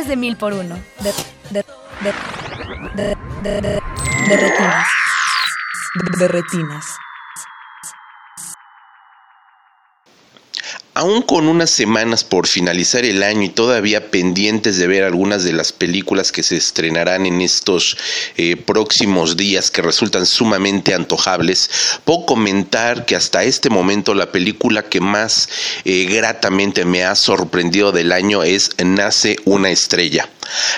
de mil por uno. De, de, de, de, de, de, de retinas. De retinas. Aún con unas semanas por finalizar el año y todavía pendientes de ver algunas de las películas que se estrenarán en estos eh, próximos días que resultan sumamente antojables, puedo comentar que hasta este momento la película que más eh, gratamente me ha sorprendido del año es Nace una estrella.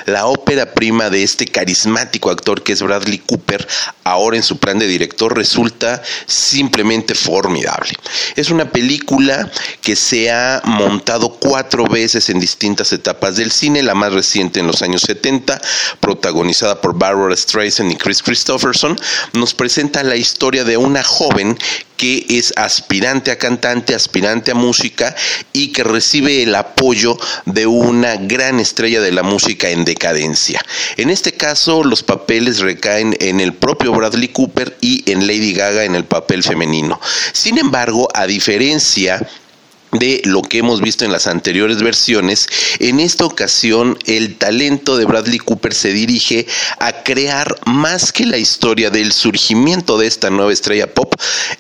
La ópera prima de este carismático actor que es Bradley Cooper, ahora en su plan de director, resulta simplemente formidable. Es una película que se ha montado cuatro veces en distintas etapas del cine, la más reciente en los años 70, protagonizada por Barbara Streisand y Chris Christopherson, nos presenta la historia de una joven que es aspirante a cantante, aspirante a música y que recibe el apoyo de una gran estrella de la música en decadencia. En este caso, los papeles recaen en el propio Bradley Cooper y en Lady Gaga en el papel femenino. Sin embargo, a diferencia de lo que hemos visto en las anteriores versiones, en esta ocasión el talento de Bradley Cooper se dirige a crear más que la historia del surgimiento de esta nueva estrella pop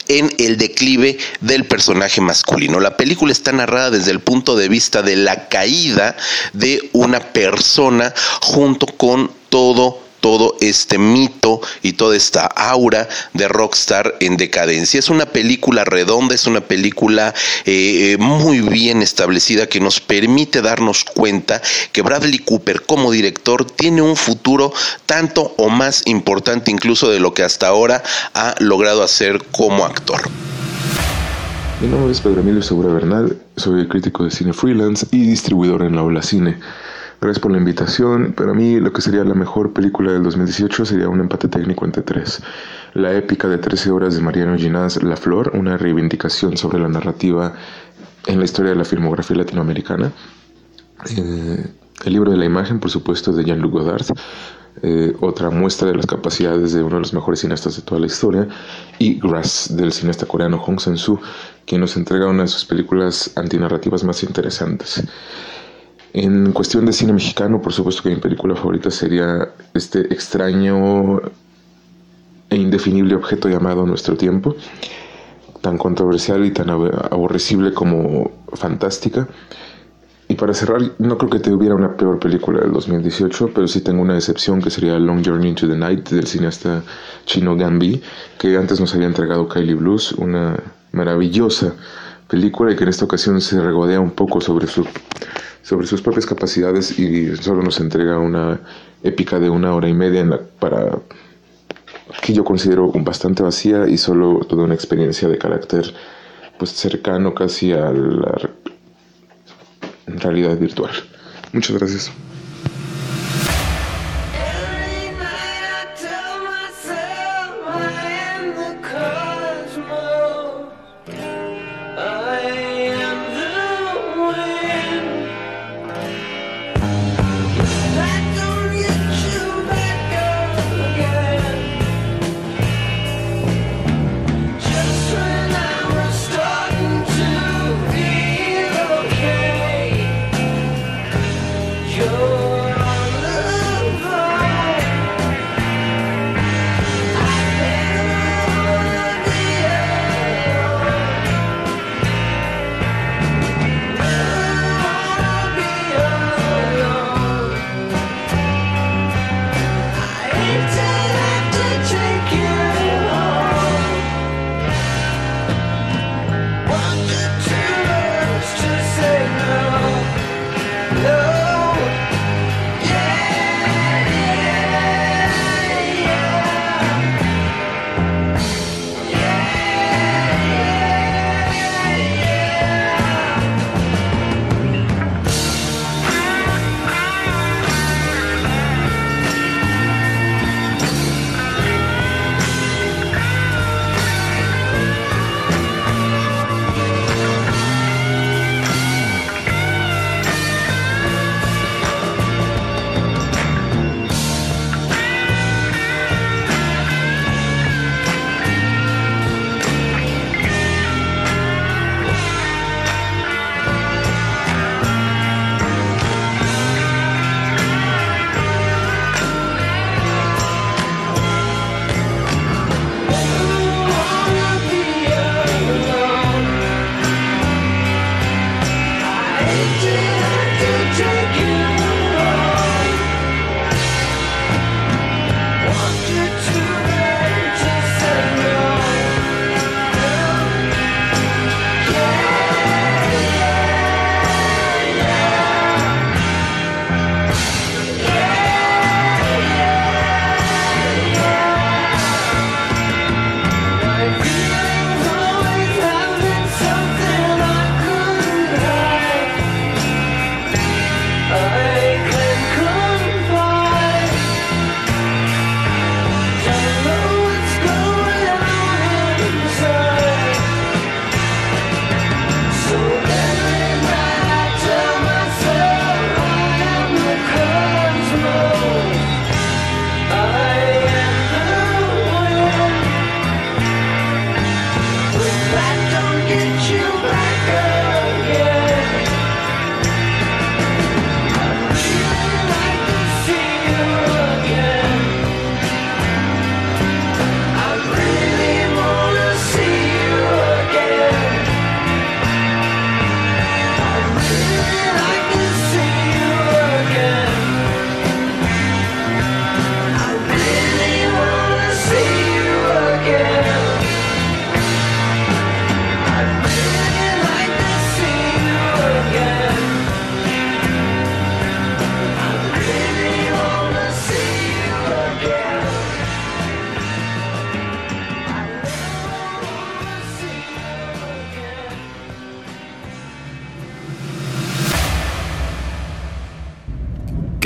en el declive del personaje masculino. La película está narrada desde el punto de vista de la caída de una persona junto con todo todo este mito y toda esta aura de rockstar en decadencia. Es una película redonda, es una película eh, muy bien establecida que nos permite darnos cuenta que Bradley Cooper como director tiene un futuro tanto o más importante incluso de lo que hasta ahora ha logrado hacer como actor. Mi nombre es Pedro Emilio Segura Bernal, soy crítico de cine freelance y distribuidor en la Ola Cine. Gracias por la invitación. Para mí, lo que sería la mejor película del 2018 sería un empate técnico entre tres. La épica de 13 horas de Mariano Ginás La Flor, una reivindicación sobre la narrativa en la historia de la filmografía latinoamericana. Eh, el libro de la imagen, por supuesto, de Jean-Luc Godard. Eh, otra muestra de las capacidades de uno de los mejores cineastas de toda la historia. Y Grass, del cineasta coreano Hong Sang-soo, quien nos entrega una de sus películas antinarrativas más interesantes. En cuestión de cine mexicano, por supuesto que mi película favorita sería este extraño e indefinible objeto llamado Nuestro Tiempo, tan controversial y tan aborrecible como fantástica. Y para cerrar, no creo que te hubiera una peor película del 2018, pero sí tengo una excepción que sería Long Journey into the Night del cineasta chino Gambi, que antes nos había entregado Kylie Blues, una maravillosa película y que en esta ocasión se regodea un poco sobre su sobre sus propias capacidades y solo nos entrega una épica de una hora y media en la, para que yo considero bastante vacía y solo toda una experiencia de carácter pues cercano casi a la realidad virtual. Muchas gracias.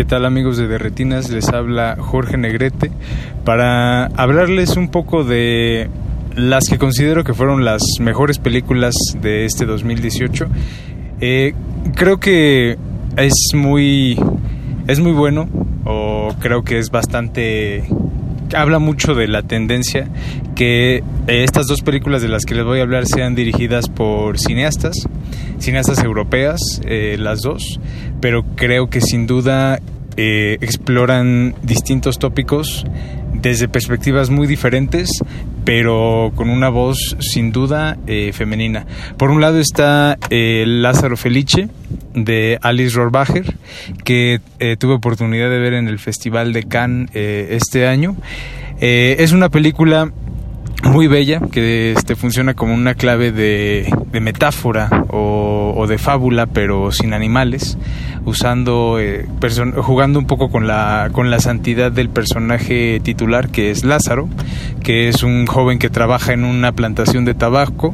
¿Qué tal amigos de Derretinas? Les habla Jorge Negrete para hablarles un poco de las que considero que fueron las mejores películas de este 2018. Eh, creo que es muy es muy bueno o creo que es bastante habla mucho de la tendencia que estas dos películas de las que les voy a hablar sean dirigidas por cineastas, cineastas europeas, eh, las dos, pero creo que sin duda eh, exploran distintos tópicos desde perspectivas muy diferentes, pero con una voz sin duda eh, femenina. Por un lado está eh, Lázaro Felice de Alice Rohrbacher, que eh, tuve oportunidad de ver en el Festival de Cannes este año. Es una película muy bella que este, funciona como una clave de, de metáfora o, de fábula pero sin animales usando eh, jugando un poco con la con la santidad del personaje titular que es Lázaro que es un joven que trabaja en una plantación de tabaco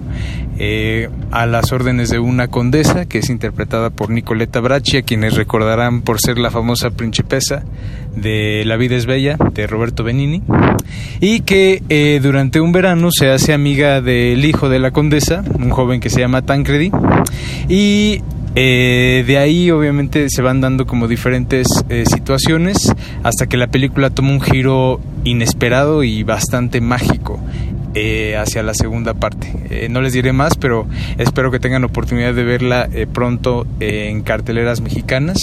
eh, a las órdenes de una condesa que es interpretada por Nicoletta Bracci a quienes recordarán por ser la famosa principesa de La vida es bella de Roberto Benini y que eh, durante un verano se hace amiga del hijo de la condesa, un joven que se llama Tancredi, y eh, de ahí obviamente se van dando como diferentes eh, situaciones hasta que la película toma un giro inesperado y bastante mágico. Eh, hacia la segunda parte. Eh, no les diré más, pero espero que tengan oportunidad de verla eh, pronto en carteleras mexicanas.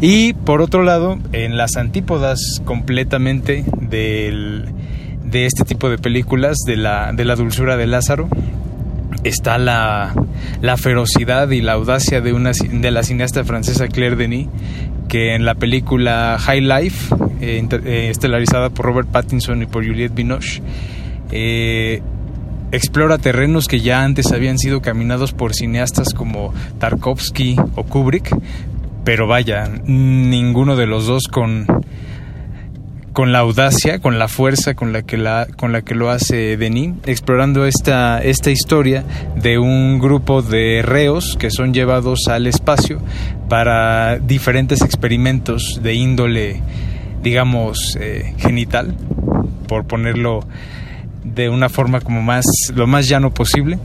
Y por otro lado, en las antípodas completamente del, de este tipo de películas, de la, de la dulzura de Lázaro, está la, la ferocidad y la audacia de, una, de la cineasta francesa Claire Denis, que en la película High Life, estelarizada por Robert Pattinson y por Juliette Binoche, eh, explora terrenos que ya antes habían sido caminados por cineastas como Tarkovsky o Kubrick, pero vaya, ninguno de los dos con con la audacia, con la fuerza con la que la con la que lo hace Denis, explorando esta esta historia de un grupo de reos que son llevados al espacio para diferentes experimentos de índole, digamos, eh, genital, por ponerlo de una forma como más lo más llano posible.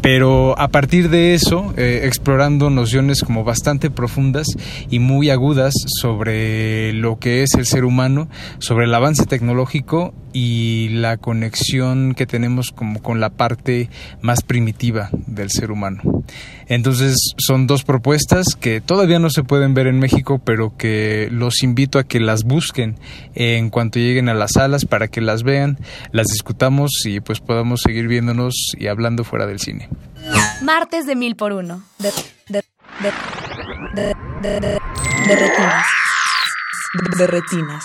Pero a partir de eso eh, explorando nociones como bastante profundas y muy agudas sobre lo que es el ser humano sobre el avance tecnológico y la conexión que tenemos como con la parte más primitiva del ser humano entonces son dos propuestas que todavía no se pueden ver en México pero que los invito a que las busquen en cuanto lleguen a las salas para que las vean las discutamos y pues podamos seguir viéndonos y hablando fuera del cine Martes de mil por uno. De, de, de, de, retinas. De retinas.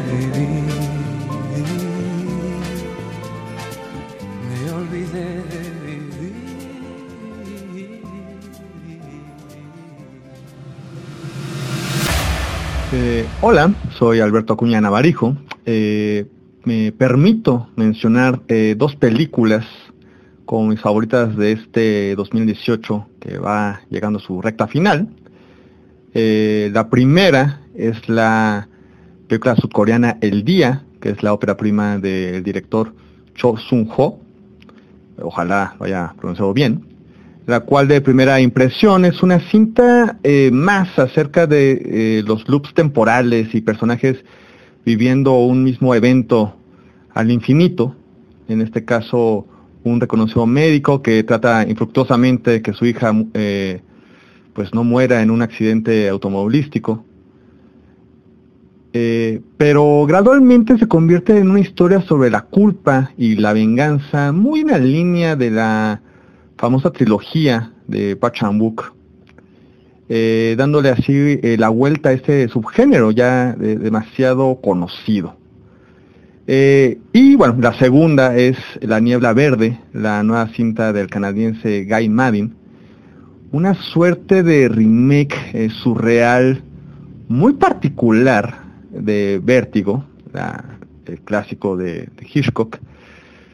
Hola, soy Alberto Acuña Navarijo. Eh, me permito mencionar eh, dos películas como mis favoritas de este 2018 que va llegando a su recta final. la primera es la película sudcoreana El Día, que es la ópera prima del director Cho Sung-ho. Ojalá lo haya pronunciado bien la cual de primera impresión es una cinta eh, más acerca de eh, los loops temporales y personajes viviendo un mismo evento al infinito. En este caso, un reconocido médico que trata infructuosamente que su hija eh, pues no muera en un accidente automovilístico. pero gradualmente se convierte en una historia sobre la culpa y la venganza, muy en la línea de la famosa trilogía de Park Chan-wook, eh, dándole así eh, la vuelta a este subgénero ya demasiado conocido. Eh, y bueno, la segunda es La Niebla Verde, la nueva cinta del canadiense Guy Maddin, una suerte de remake surreal muy particular de Vértigo, el clásico de Hitchcock,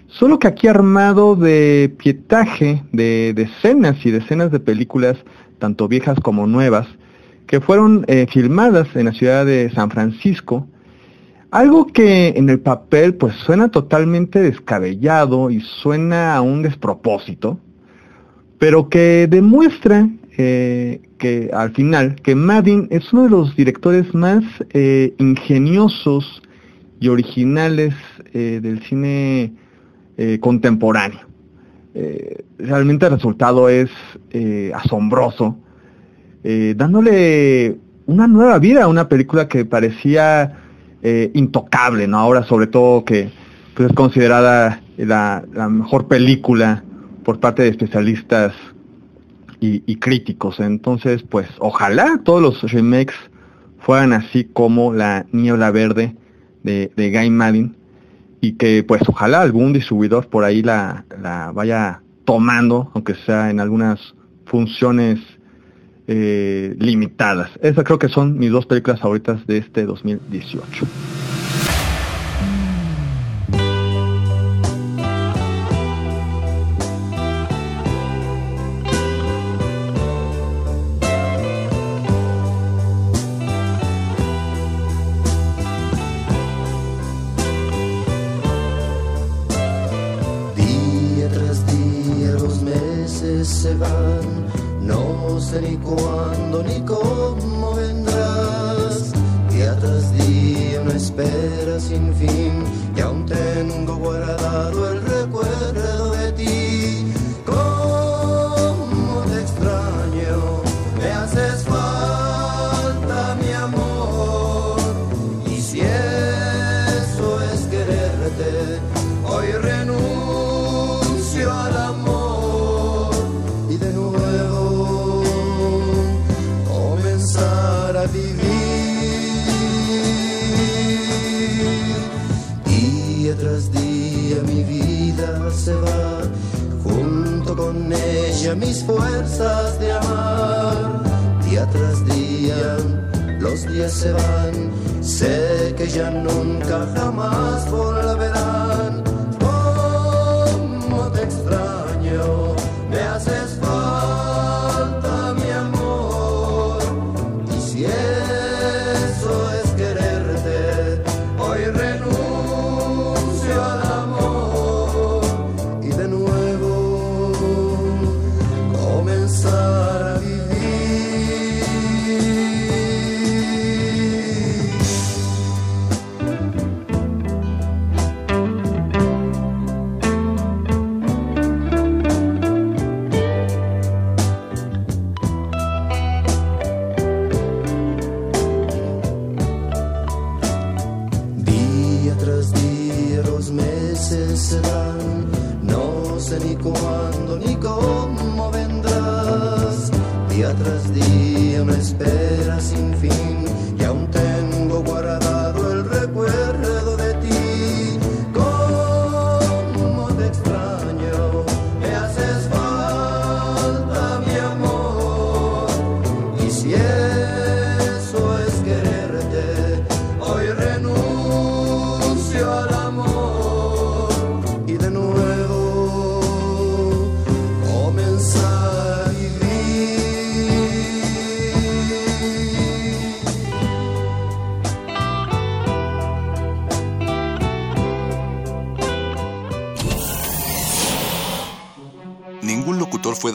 Solo que aquí armado de pietaje de decenas y decenas de películas, tanto viejas como nuevas, que fueron eh, filmadas en la ciudad de San Francisco. Algo que en el papel pues suena totalmente descabellado y suena a un despropósito, pero que demuestra eh, que al final que Madden es uno de los directores más eh, ingeniosos y originales del cine eh, contemporáneo. eh, realmente el resultado es eh, asombroso, eh, dándole una nueva vida a una película que parecía eh, intocable, ¿no? Ahora sobre todo que pues, es considerada la, mejor película por parte de especialistas y, críticos. Entonces, pues ojalá todos los remakes fueran así como La Niebla Verde de, de Guy Malin y que pues ojalá algún distribuidor por ahí la, la vaya tomando, aunque sea en algunas funciones eh, limitadas. Esas creo que son mis dos películas favoritas de este 2018.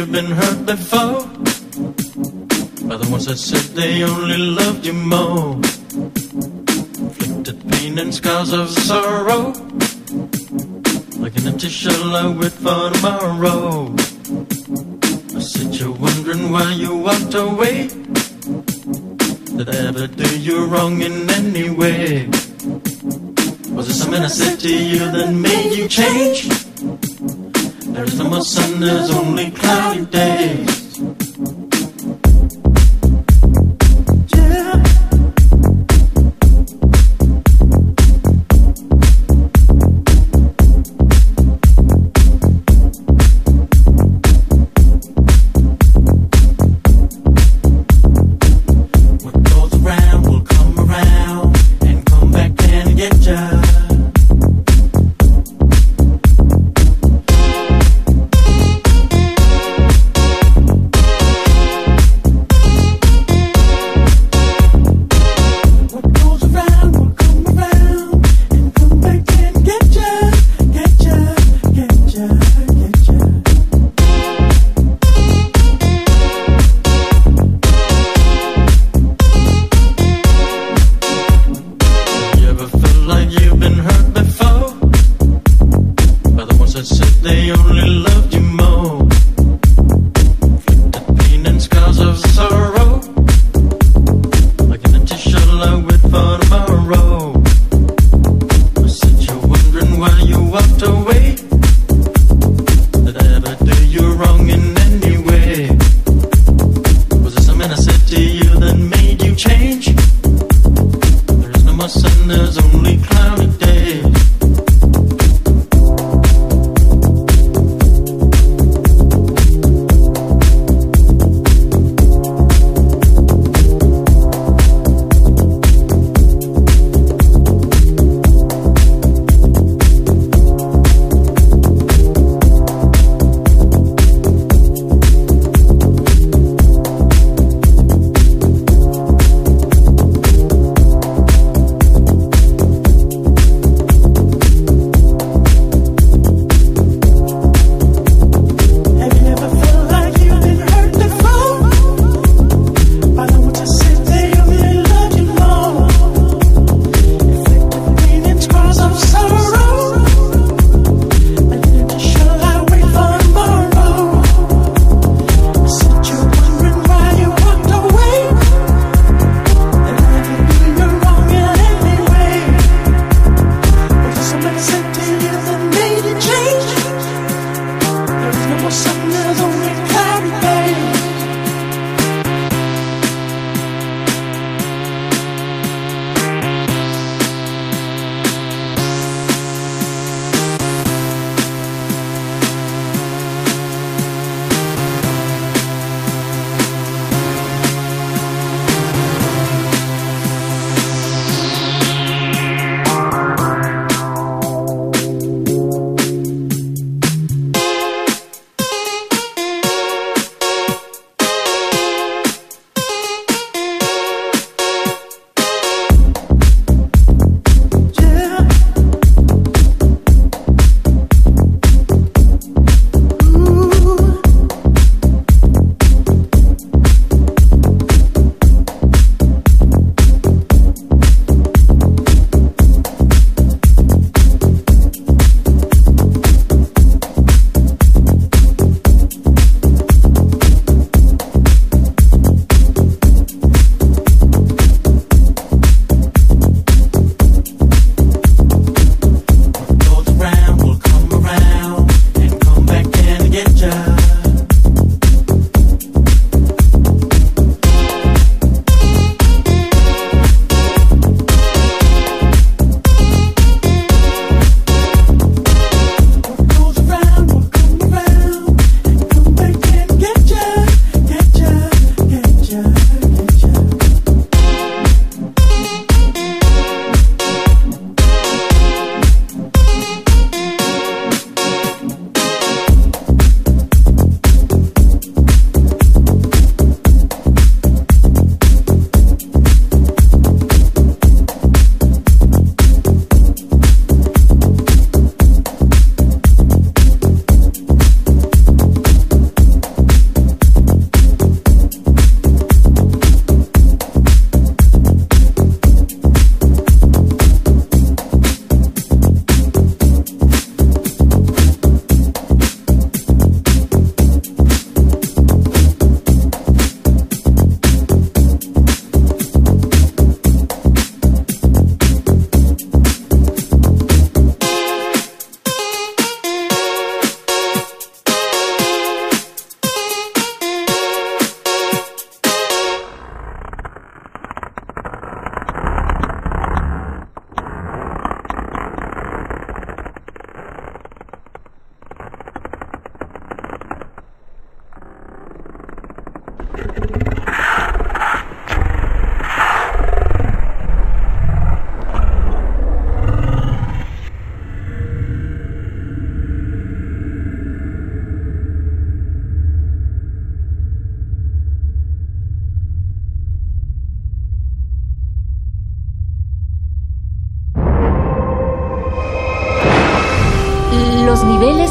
you've been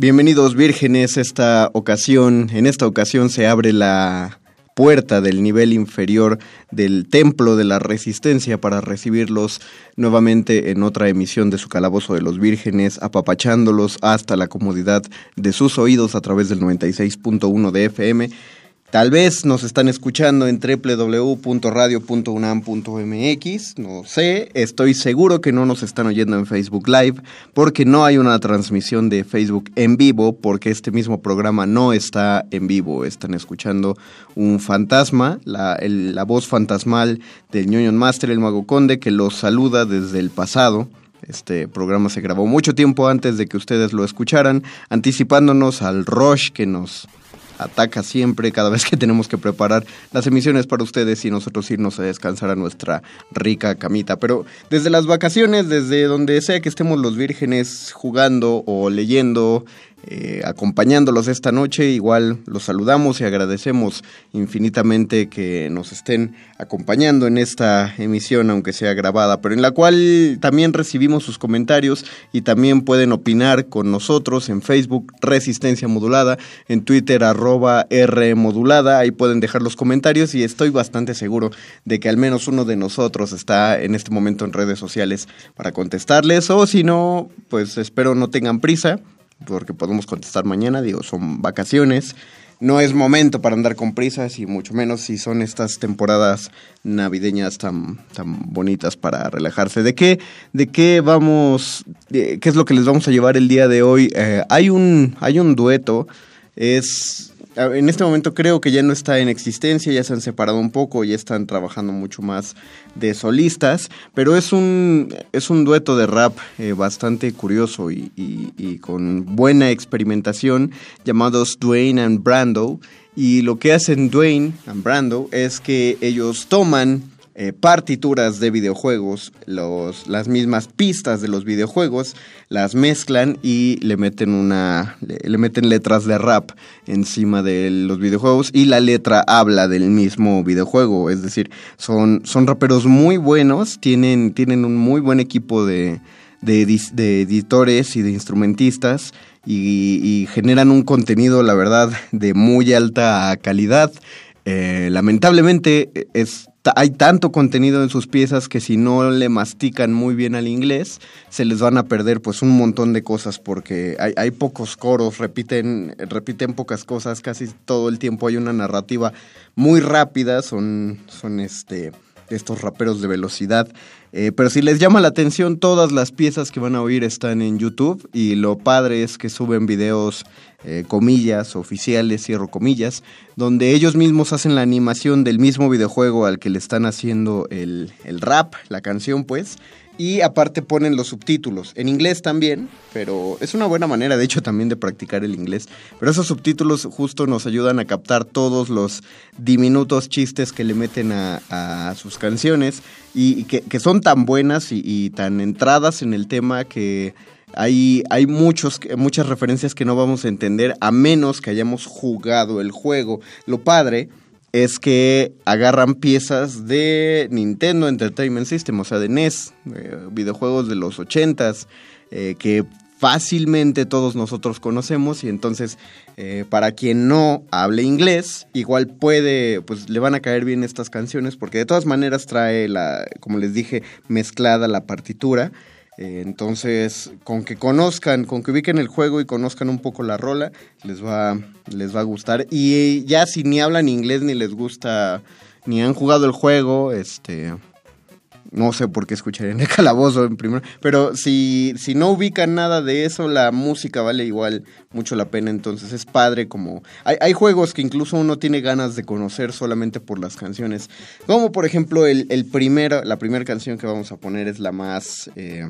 Bienvenidos vírgenes, esta ocasión, en esta ocasión se abre la puerta del nivel inferior del templo de la resistencia para recibirlos nuevamente en otra emisión de su calabozo de los vírgenes, apapachándolos hasta la comodidad de sus oídos a través del 96.1 de FM. Tal vez nos están escuchando en www.radio.unam.mx, no sé, estoy seguro que no nos están oyendo en Facebook Live porque no hay una transmisión de Facebook en vivo porque este mismo programa no está en vivo, están escuchando un fantasma, la, voz fantasmal del ñoño Master, el mago conde, que los saluda desde el pasado. Este programa se grabó mucho tiempo antes de que ustedes lo escucharan, anticipándonos al rush que nos ataca siempre cada vez que tenemos que preparar las emisiones para ustedes y nosotros irnos a descansar a nuestra rica camita. Pero desde las vacaciones, desde donde sea que estemos los vírgenes jugando o leyendo, eh, acompañándolos esta noche, igual los saludamos y agradecemos infinitamente que nos estén acompañando en esta emisión, aunque sea grabada, pero en la cual también recibimos sus comentarios y también pueden opinar con nosotros en Facebook Resistencia Modulada, en Twitter arroba R Modulada, ahí pueden dejar los comentarios y estoy bastante seguro de que al menos uno de nosotros está en este momento en redes sociales para contestarles. O si no, pues espero no tengan prisa porque podemos contestar mañana, digo, son vacaciones. No es momento para andar con prisas y mucho menos si son estas temporadas navideñas tan, tan bonitas para relajarse. ¿De qué, de qué vamos, qué es lo que les vamos a llevar el día de hoy? Eh, hay, un, hay un dueto, es... En este momento creo que ya no está en existencia, ya se han separado un poco, ya están trabajando mucho más de solistas, pero es un, es un dueto de rap eh, bastante curioso y, y- con buena experimentación llamados Dwayne and Brando. Y lo que hacen Dwayne and Brando es que ellos toman eh, partituras de videojuegos, los, las mismas pistas de los videojuegos, las mezclan y le meten una, le, meten letras de rap encima de los videojuegos y la letra habla del mismo videojuego, es decir, son, son raperos muy buenos, tienen, tienen un muy buen equipo de, de, editores y de instrumentistas y, y generan un contenido, la verdad, de muy alta calidad. Eh, lamentablemente es, hay tanto contenido en sus piezas que si no le mastican muy bien al inglés, se les van a perder pues un montón de cosas porque hay, hay pocos coros, repiten, repiten pocas cosas, casi todo el tiempo hay una narrativa muy rápida, son, son este estos raperos de velocidad. Eh, pero si les llama la atención, todas las piezas que van a oír están en YouTube y lo padre es que suben videos, eh, comillas, oficiales, cierro comillas, donde ellos mismos hacen la animación del mismo videojuego al que le están haciendo el, el rap, la canción pues, y aparte ponen los subtítulos, en inglés también, pero es una buena manera de hecho también de practicar el inglés, pero esos subtítulos justo nos ayudan a captar todos los diminutos chistes que le meten a, a sus canciones y, que, que son tan buenas y, y tan entradas en el tema que hay, hay muchos, muchas referencias que no vamos a entender a menos que hayamos jugado el juego. Lo padre es que agarran piezas de Nintendo Entertainment System, o sea, de NES, videojuegos de los 80s, eh, que fácilmente todos nosotros conocemos y entonces eh, para quien no hable inglés, igual puede, pues le van a caer bien estas canciones porque de todas maneras trae la, como les dije, mezclada la partitura. Eh, entonces, con que conozcan, con que ubiquen el juego y conozcan un poco la rola, les va, les va a gustar. Y ya si ni hablan inglés ni les gusta, ni han jugado el juego, este, no sé por qué escucharían el calabozo en primero. Pero si, si no ubican nada de eso, la música vale igual mucho la pena. Entonces es padre como... Hay, hay juegos que incluso uno tiene ganas de conocer solamente por las canciones. Como por ejemplo el, el primer, la primera canción que vamos a poner es la más... eh,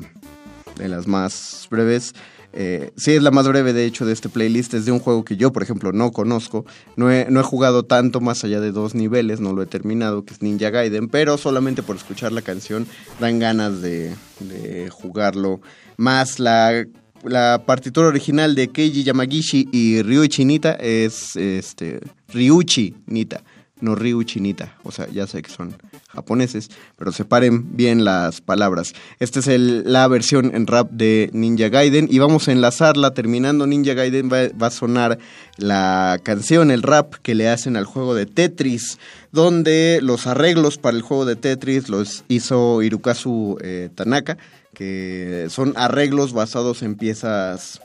de las más breves. Eh, sí, es la más breve de hecho de este playlist. Es de un juego que yo, por ejemplo, no conozco. No he, no he jugado tanto más allá de dos niveles, no lo he terminado, que es Ninja Gaiden. Pero solamente por escuchar la canción dan ganas de, de jugarlo. Más la, la partitura original de Keiji Yamagishi y Ryuichi Nita es este, Ryuichi Nita. No Ryuichi Nita. O sea, ya sé que son japoneses, pero separen bien las palabras. Esta es el- la versión en rap de Ninja Gaiden y vamos a enlazarla. Terminando Ninja Gaiden va, va a sonar la canción, el rap que le hacen al juego de Tetris, donde los arreglos para el juego de Tetris los hizo Hirokazu eh, Tanaka, que son arreglos basados en piezas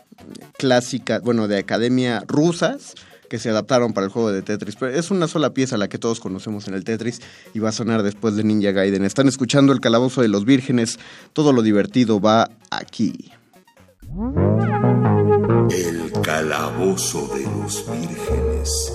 clásicas, bueno, de academia rusas que se adaptaron para el juego de Tetris. Pero es una sola pieza la que todos conocemos en el Tetris y va a sonar después de Ninja Gaiden. Están escuchando el Calabozo de los Vírgenes. Todo lo divertido va aquí. El calabozo de los vírgenes.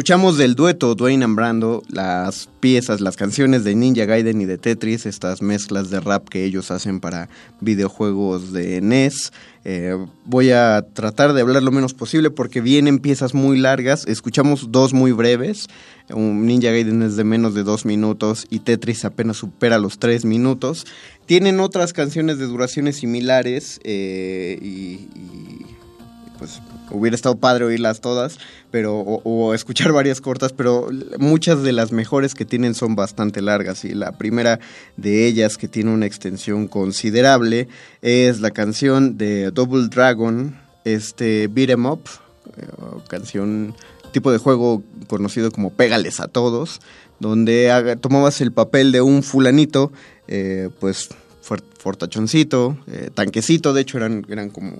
Escuchamos del dueto Dwayne and las piezas, las canciones de Ninja Gaiden y de Tetris, estas mezclas de rap que ellos hacen para videojuegos de NES. Eh, voy a tratar de hablar lo menos posible porque vienen piezas muy largas. Escuchamos dos muy breves. Un Ninja Gaiden es de menos de dos minutos y Tetris apenas supera los tres minutos. Tienen otras canciones de duraciones similares eh, y, y, pues hubiera estado padre oírlas todas, pero o, escuchar varias cortas, pero muchas de las mejores que tienen son bastante largas y la primera de ellas que tiene una extensión considerable es la canción de Double Dragon, este Beat 'em Up, eh, canción tipo de juego conocido como Pégales a todos, donde tomabas el papel de un fulanito, eh, pues fortachoncito, eh, tanquecito, de hecho eran, eran como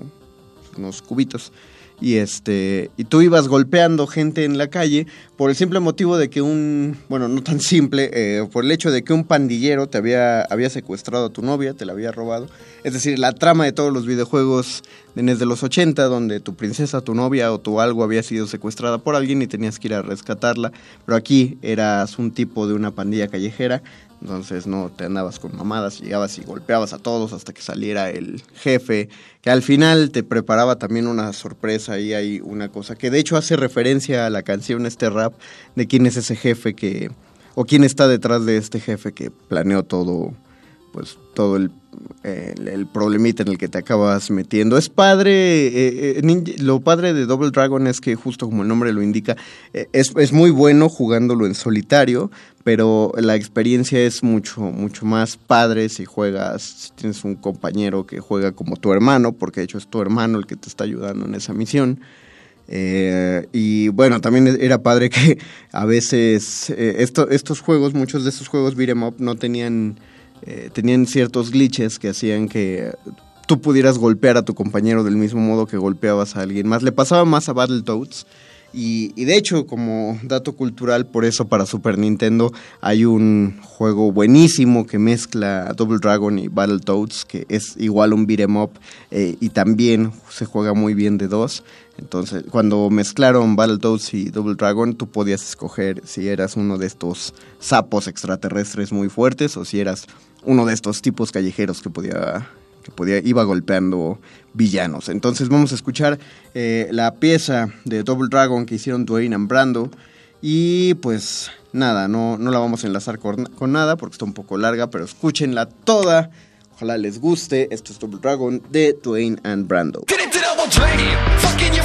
unos cubitos. Y este. Y tú ibas golpeando gente en la calle por el simple motivo de que un. Bueno, no tan simple, eh, por el hecho de que un pandillero te había, había secuestrado a tu novia, te la había robado. Es decir, la trama de todos los videojuegos de desde los 80, donde tu princesa, tu novia o tu algo había sido secuestrada por alguien y tenías que ir a rescatarla. Pero aquí eras un tipo de una pandilla callejera. Entonces no te andabas con mamadas, llegabas y golpeabas a todos hasta que saliera el jefe, que al final te preparaba también una sorpresa y hay una cosa que de hecho hace referencia a la canción este rap de quién es ese jefe que o quién está detrás de este jefe que planeó todo pues todo el, el, problemita en el que te acabas metiendo. Es padre, eh, eh, lo padre de Double Dragon es que justo como el nombre lo indica, eh, es, es muy bueno jugándolo en solitario, pero la experiencia es mucho, mucho más padre si juegas, si tienes un compañero que juega como tu hermano, porque de hecho es tu hermano el que te está ayudando en esa misión. Eh, y bueno, también era padre que a veces eh, esto- estos juegos, muchos de estos juegos beat'em up no tenían, eh, tenían ciertos glitches que hacían que tú pudieras golpear a tu compañero del mismo modo que golpeabas a alguien más. Le pasaba más a Battletoads. Y, y de hecho, como dato cultural, por eso para Super Nintendo hay un juego buenísimo que mezcla Double Dragon y Battletoads, que es igual un beat'em up eh, y también se juega muy bien de dos. Entonces, cuando mezclaron Battletoads y Double Dragon, tú podías escoger si eras uno de estos sapos extraterrestres muy fuertes o si eras uno de estos tipos callejeros que podía que podía iba golpeando villanos. Entonces vamos a escuchar eh, la pieza de Double Dragon que hicieron Dwayne and Brando y pues nada, no, no la vamos a enlazar con, con nada porque está un poco larga, pero escúchenla toda. Ojalá les guste. Esto es Double Dragon de Dwayne and Brando. Double dragon. Fuck in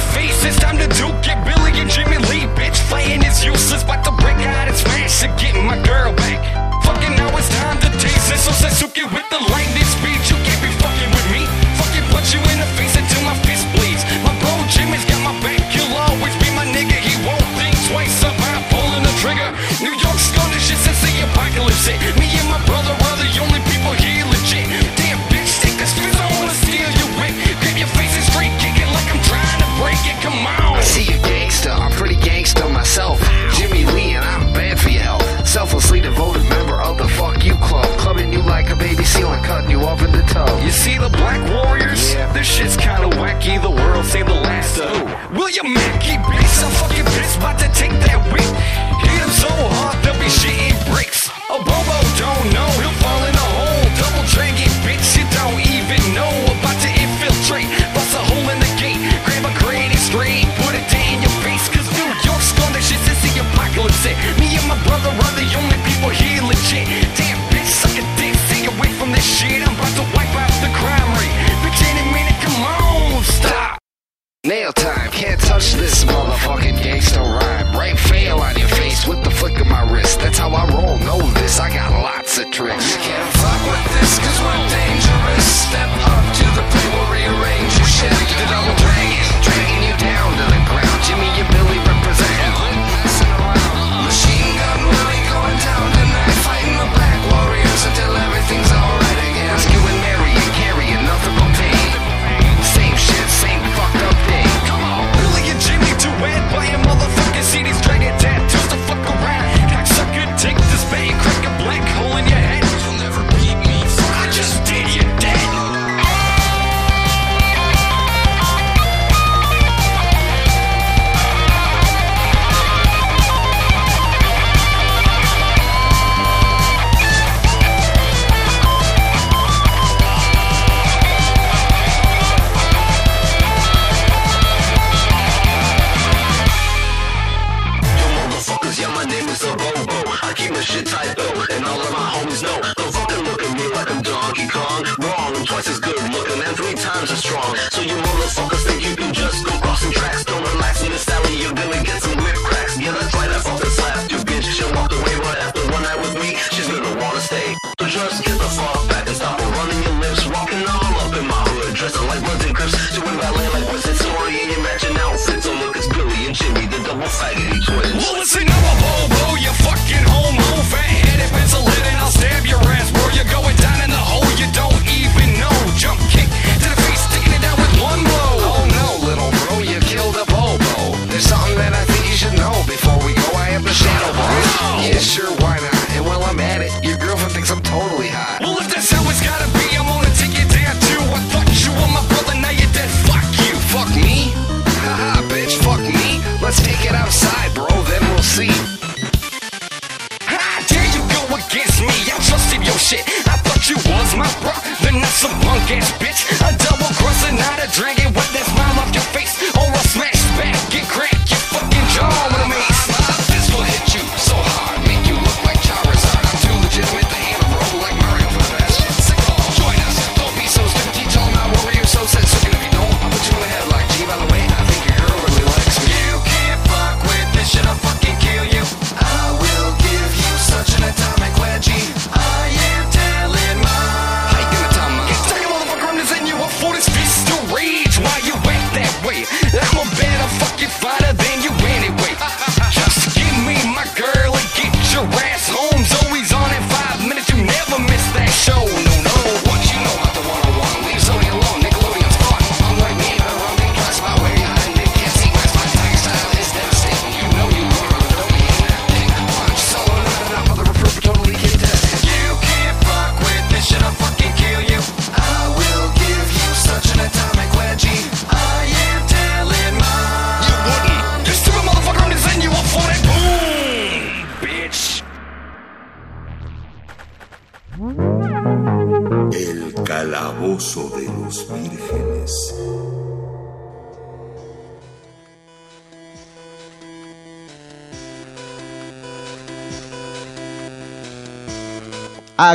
you off in the tub. You see the Black Warriors? This shit's kinda wacky, the world say the last of. William Mackey, bitch, I'm fucking pissed, about to take that whip. Hit him so hard, they'll be shitting bricks. A Bobo don't know, Nail time, can't touch this motherfucking gangster rhyme. Right fail on your face with the flick of my wrist. That's how I roll, know this. I got lots of tricks. You can't fuck with this, cause we're dangerous. Step up to the plate, we'll rearrange your shit. The double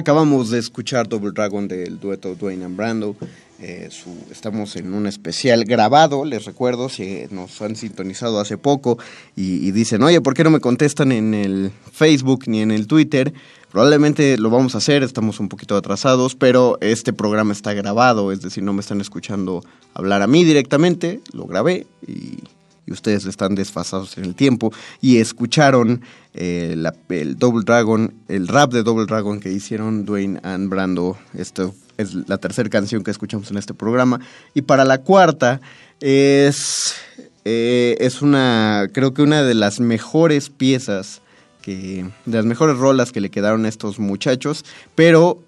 acabamos de escuchar Double Dragon del dueto Dwayne and Brando. Eh, su- estamos en un especial grabado, les recuerdo, si nos han sintonizado hace poco y, y dicen, oye, ¿por qué no me contestan en el Facebook ni en el Twitter? Probablemente lo vamos a hacer, estamos un poquito atrasados, pero este programa está grabado, es decir, no me están escuchando hablar a mí directamente, lo grabé y, ustedes están desfasados en el tiempo y escucharon eh, el Double Dragon, el rap de Double Dragon que hicieron Dwayne and Brando. Esto es la tercera canción que escuchamos en este programa. Y para la cuarta es, eh, es una, creo que una de las mejores piezas que, de las mejores rolas que le quedaron a estos muchachos, pero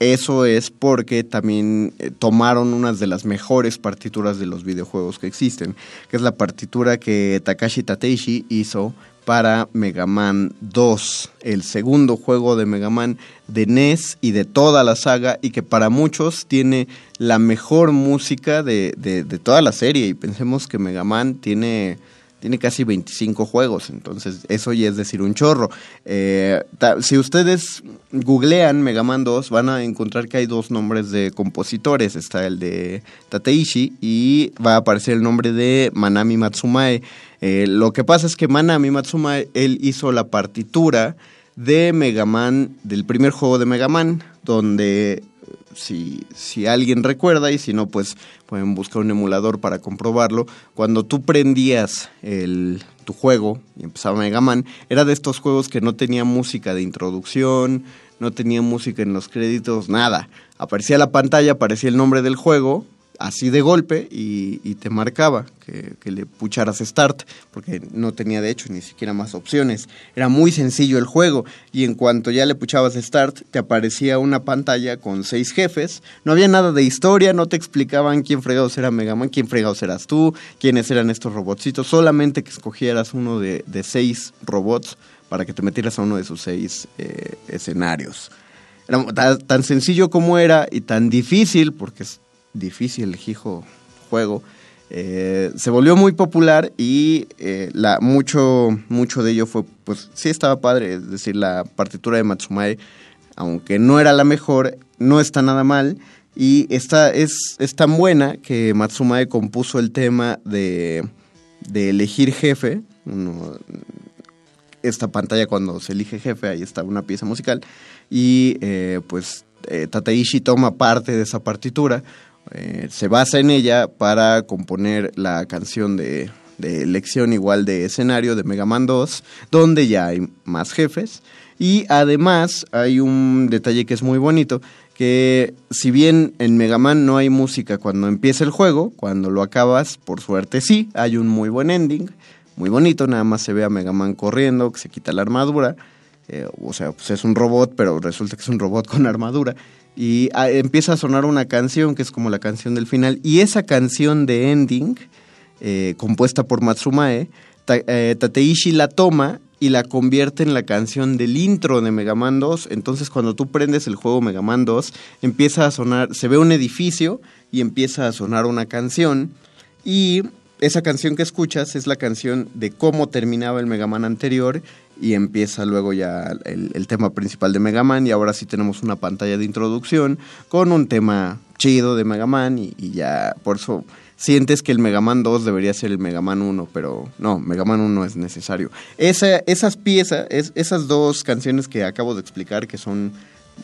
eso es porque también eh, tomaron unas de las mejores partituras de los videojuegos que existen, que es la partitura que Takashi Tateishi hizo para Mega Man 2, el segundo juego de Mega Man de NES y de toda la saga y que para muchos tiene la mejor música de, de- de toda la serie. Y pensemos que Mega Man tiene tiene casi 25 juegos, entonces eso ya es decir un chorro. Eh, si ustedes googlean Mega Man 2, van a encontrar que hay dos nombres de compositores. Está el de Tateishi y va a aparecer el nombre de Manami Matsumae. Eh, lo que pasa es que Manami Matsumae, él hizo la partitura de Mega Man, del primer juego de Mega Man, donde si, si alguien recuerda y si no, pues pueden buscar un emulador para comprobarlo. Cuando tú prendías el, tu juego y empezaba Mega Man, era de estos juegos que no tenía música de introducción, no tenía música en los créditos, nada. Aparecía la pantalla, aparecía el nombre del juego, así de golpe, y, te marcaba que, le pucharas start, porque no tenía de hecho ni siquiera más opciones. Era muy sencillo el juego, y en cuanto ya le puchabas start, te aparecía una pantalla con seis jefes. No había nada de historia, no te explicaban quién fregados era Mega Man, quién fregados eras tú, quiénes eran estos robotcitos, solamente que escogieras uno de, seis robots para que te metieras a uno de sus seis eh, escenarios. Era tan, tan sencillo como era y tan difícil, porque difícil hijo juego, eh, se volvió muy popular y eh, la, mucho, mucho de ello fue, pues sí estaba padre, es decir, la partitura de Matsumae, aunque no era la mejor, no está nada mal y está, es, es tan buena que Matsumae compuso el tema de, de elegir jefe, esta pantalla cuando se elige jefe, ahí está una pieza musical, y eh, pues eh, Tateishi toma parte de esa partitura, eh, se basa en ella para componer la canción de, de elección igual de escenario de Mega Man 2, donde ya hay más jefes. Y además hay un detalle que es muy bonito, que si bien en Mega Man no hay música cuando empieza el juego, cuando lo acabas, por suerte sí, hay un muy buen ending, muy bonito, nada más se ve a Mega Man corriendo, que se quita la armadura, eh, o sea, pues es un robot, pero resulta que es un robot con armadura, y ah, empieza a sonar una canción que es como la canción del final, y esa canción de ending, eh, compuesta por Matsumae, eh, Tateishi la toma y la convierte en la canción del intro de Mega Man 2. Entonces, cuando tú prendes el juego Mega Man 2, empieza a sonar, se ve un edificio y empieza a sonar una canción. Y esa canción que escuchas es la canción de cómo terminaba el Mega Man anterior y empieza luego ya el, tema principal de Mega Man y ahora sí tenemos una pantalla de introducción con un tema chido de Mega Man y, y ya por eso sientes que el Mega Man 2 debería ser el Mega Man 1, pero no, Mega Man 1 es necesario. Esa, esas piezas, es- esas dos canciones que acabo de explicar, que son,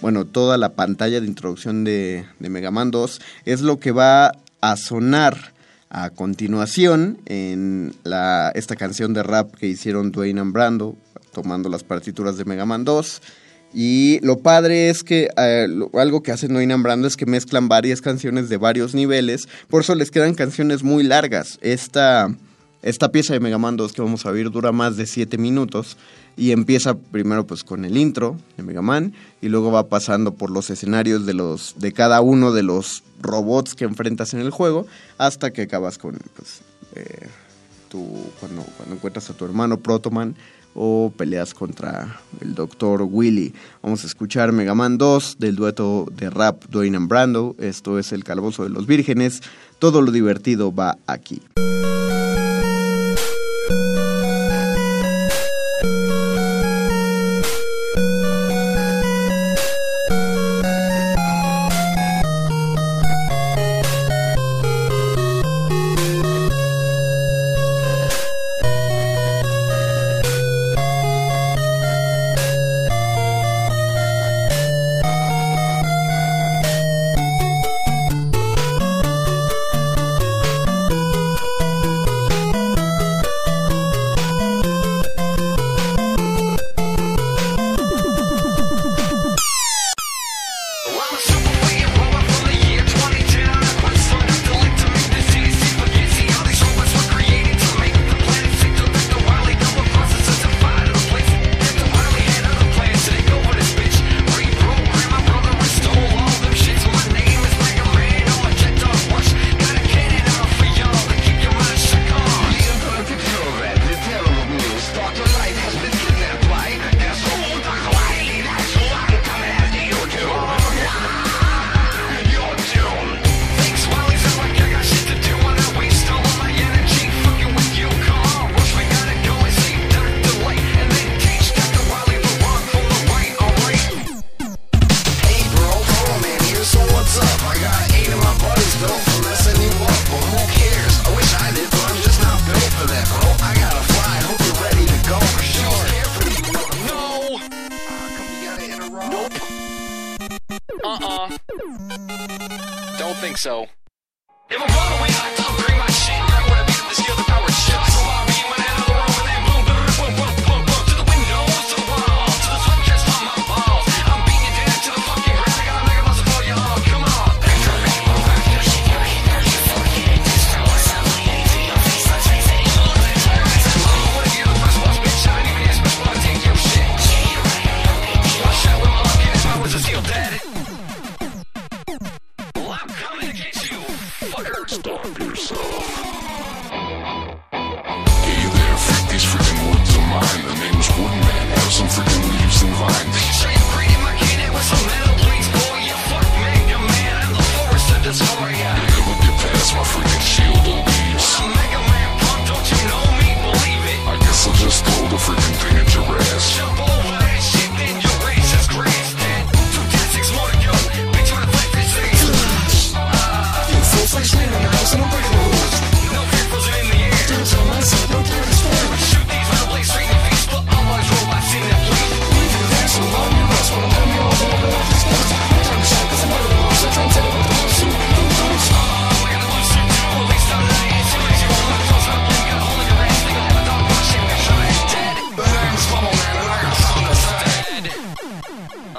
bueno, toda la pantalla de introducción de, de Mega Man 2, es lo que va a sonar a continuación en la, esta canción de rap que hicieron Dwayne and Brando, tomando las partituras de Mega Man 2. Y lo padre es que eh, algo que hacen Dwayne and Brando es que mezclan varias canciones de varios niveles, por eso les quedan canciones muy largas. Esta, esta pieza de Mega Man 2 que vamos a ver dura más de 7 minutos y empieza primero pues con el intro de Mega Man y luego va pasando por los escenarios de los de cada uno de los robots que enfrentas en el juego hasta que acabas con pues eh, cuando cuando encuentras a tu hermano Protoman o peleas contra el Dr. Willy. Vamos a escuchar Mega Man 2 del dueto de rap Dwayne and Brando. Esto es el Calabozo de los Vírgenes. Todo lo divertido va aquí.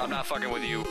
I'm not fucking with you.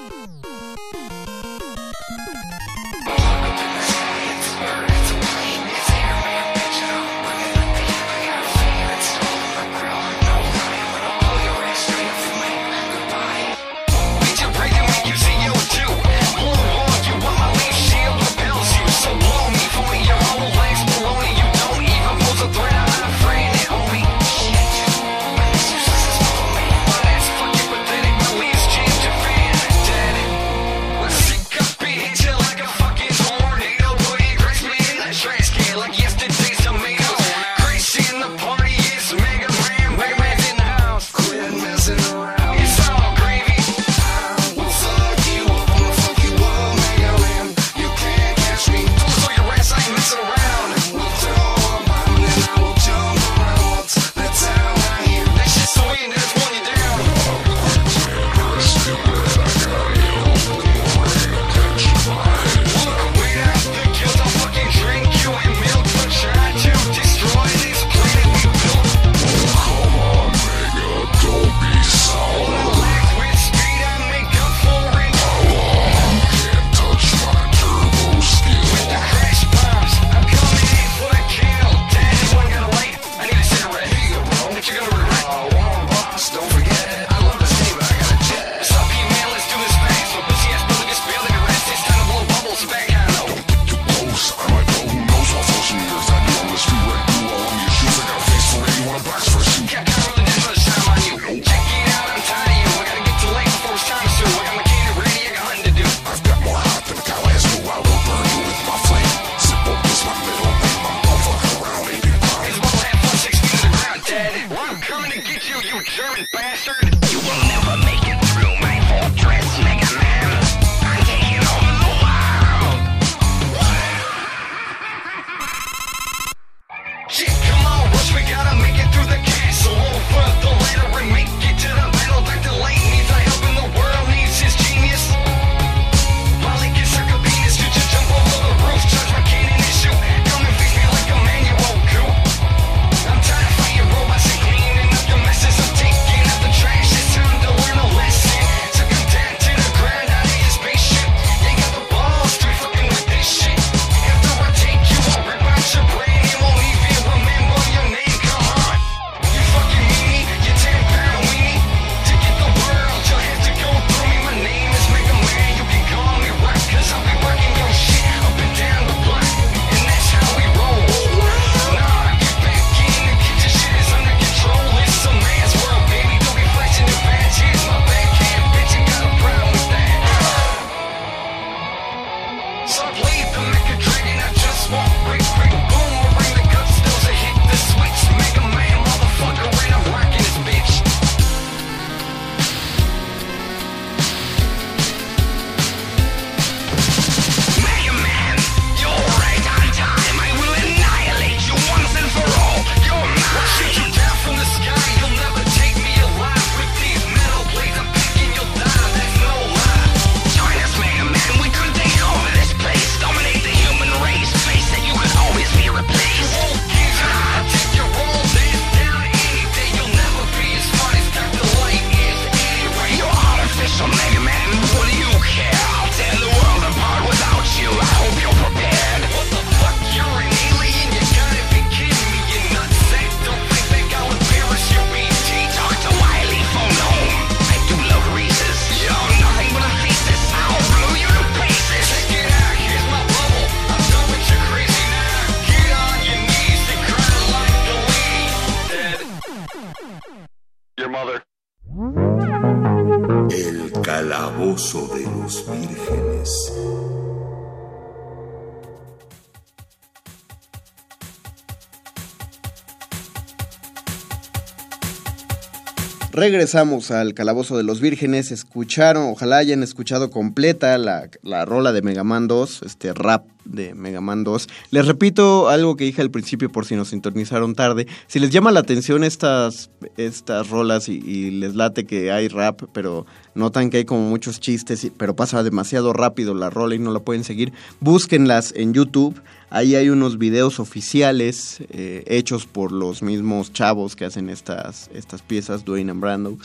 Regresamos al Calabozo de los Vírgenes. Escucharon, ojalá hayan escuchado completa la, la rola de Mega Man 2, este rap de Mega Man 2. Les repito algo que dije al principio por si nos sintonizaron tarde. Si les llama la atención estas, estas rolas y, les late que hay rap, pero notan que hay como muchos chistes, pero pasa demasiado rápido la rola y no la pueden seguir, búsquenlas en YouTube. Ahí hay unos videos oficiales eh, hechos por los mismos chavos que hacen estas, estas piezas, Dwayne and Brando.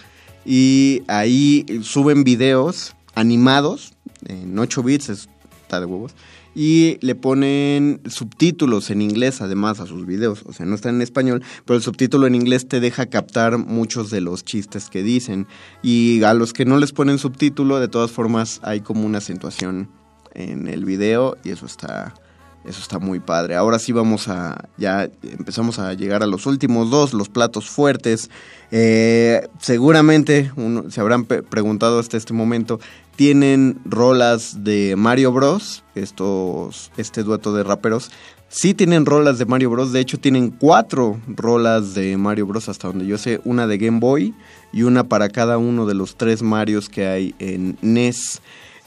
Y ahí suben videos animados en 8 bits, es- está de huevos. Y le ponen subtítulos en inglés además a sus videos. O sea, no están en español, pero el subtítulo en inglés te deja captar muchos de los chistes que dicen. Y a los que no les ponen subtítulo, de todas formas hay como una acentuación en el video y eso está, eso está muy padre. Ahora sí vamos a, ya empezamos a llegar a los últimos dos, los platos fuertes. Eh, seguramente uno- se habrán preguntado hasta este momento, tienen rolas de Mario Bros, estos, este dueto de raperos. Sí tienen rolas de Mario Bros, de hecho tienen cuatro rolas de Mario Bros hasta donde yo sé, una de Game Boy y una para cada uno de los tres Marios que hay en NES.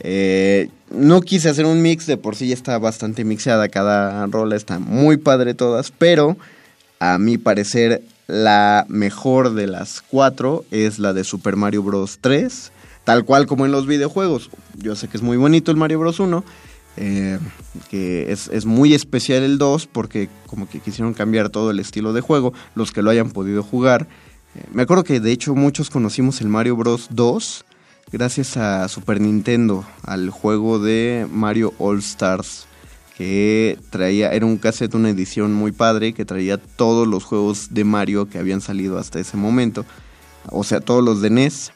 Eh, no quise hacer un mix, de por sí ya está bastante mixeada cada rola, está muy padre todas, pero a mi parecer la mejor de las cuatro es la de Super Mario Bros. 3, tal cual como en los videojuegos. Yo sé que es muy bonito el Mario Bros. 1, eh, que es, muy especial el 2 porque como que quisieron cambiar todo el estilo de juego, los que lo hayan podido jugar. Eh, me acuerdo que de hecho muchos conocimos el Mario Bros. 2 gracias a Super Nintendo, al juego de Mario All Stars que traía, era un cassette, una edición muy padre que traía todos los juegos de Mario que habían salido hasta ese momento, o sea, todos los de NES,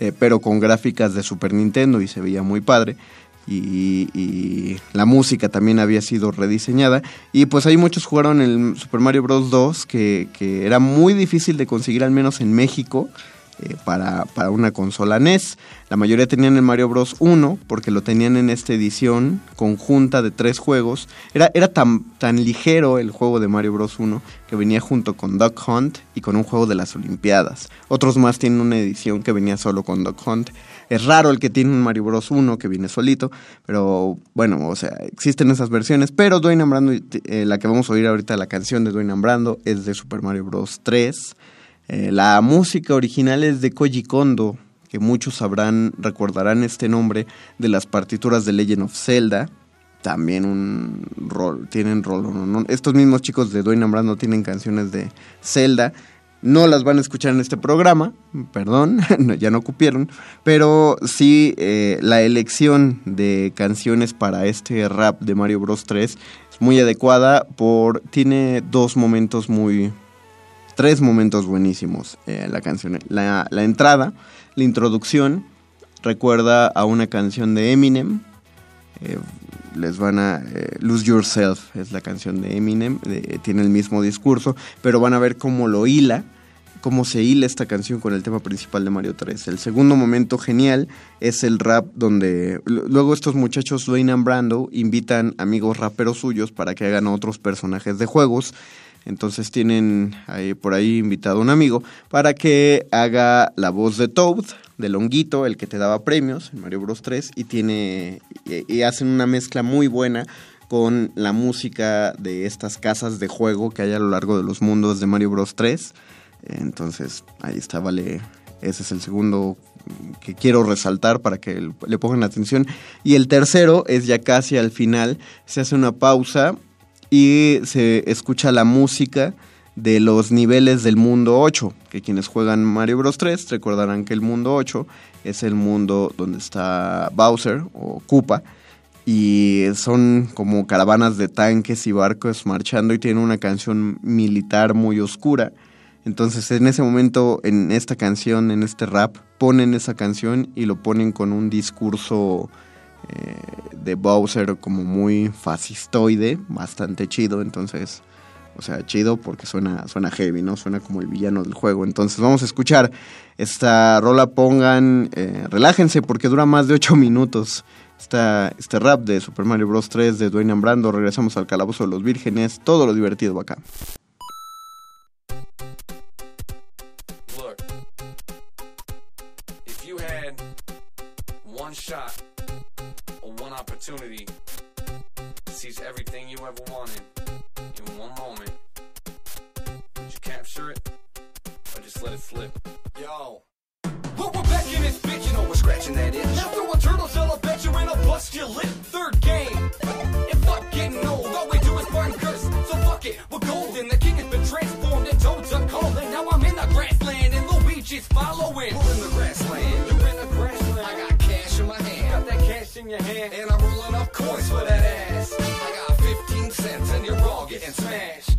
eh, pero con gráficas de Super Nintendo y se veía muy padre. Y, y la música también había sido rediseñada. Y pues ahí muchos jugaron el Super Mario Bros. 2, que, que era muy difícil de conseguir, al menos en México, eh, para, para una consola NES. La mayoría tenían el Mario Bros. 1 porque lo tenían en esta edición conjunta de tres juegos. Era, era tan, tan ligero el juego de Mario Bros. 1 que venía junto con Duck Hunt y con un juego de las Olimpiadas. Otros más tienen una edición que venía solo con Duck Hunt. Es raro el que tiene un Mario Bros. 1 que viene solito, pero bueno, o sea, existen esas versiones. Pero Dwayne and Brando, eh, la que vamos a oír ahorita, la canción de Dwayne and Brando, es de Super Mario Bros. 3. Eh, la música original es de Koji Kondo, que muchos sabrán, recordarán este nombre de las partituras de Legend of Zelda. También un rol, tienen rol. Estos mismos chicos de Dwayne and Brando tienen canciones de Zelda. No las van a escuchar en este programa, perdón, ya no cupieron, pero sí eh, la elección de canciones para este rap de Mario Bros 3 es muy adecuada por tiene dos momentos muy tres momentos buenísimos eh, la canción. La, la entrada, la introducción, recuerda a una canción de Eminem. Eh, les van a... eh, Lose Yourself es la canción de Eminem. tiene el mismo discurso, pero van a ver cómo lo hila. Cómo se hila esta canción con el tema principal de Mario 3. El segundo momento genial es el rap donde luego estos muchachos Dwayne and Brando invitan amigos raperos suyos para que hagan otros personajes de juegos. Entonces tienen ahí, por ahí invitado a un amigo para que haga la voz de Toad, de Longuito, el que te daba premios en Mario Bros 3, y tiene y, y hacen una mezcla muy buena con la música de estas casas de juego que hay a lo largo de los mundos de Mario Bros 3. Entonces, ahí está, vale. Ese es el segundo que quiero resaltar para que le pongan atención. Y el tercero es ya casi al final. Se hace una pausa y se escucha la música de los niveles del mundo 8, que quienes juegan Mario Bros 3 recordarán que el mundo 8 es el mundo donde está Bowser o Koopa y son como caravanas de tanques y barcos marchando y tiene una canción militar muy oscura. Entonces en ese momento, en esta canción, en este rap, ponen esa canción y lo ponen con un discurso eh, de Bowser como muy fascistoide, bastante chido, entonces, o sea, chido porque suena, suena heavy, ¿no? Suena como el villano del juego. Entonces vamos a escuchar esta rola, pongan, eh, relájense porque dura más de 8 minutos. Esta, este rap de Super Mario Bros. 3 de Dwayne Brando, regresamos al Calabozo de los Vírgenes, todo lo divertido acá. Look, shot. opportunity sees everything you ever wanted in one moment. Did you capture it or just let it slip? Yo. Well, we're back in this bitch, you know we're scratching that itch. After a turtle shell, I'll bet you're in a bust your lip. Third game. And fuck getting old, all we do is burn curse. So fuck it, we're golden. The king has been transformed and toads are calling. Now I'm in the grassland and Luigi's following. Pulling the rest. in your hand, and I'm rolling up coins for that ass. I got 15 cents, and you're all getting smashed.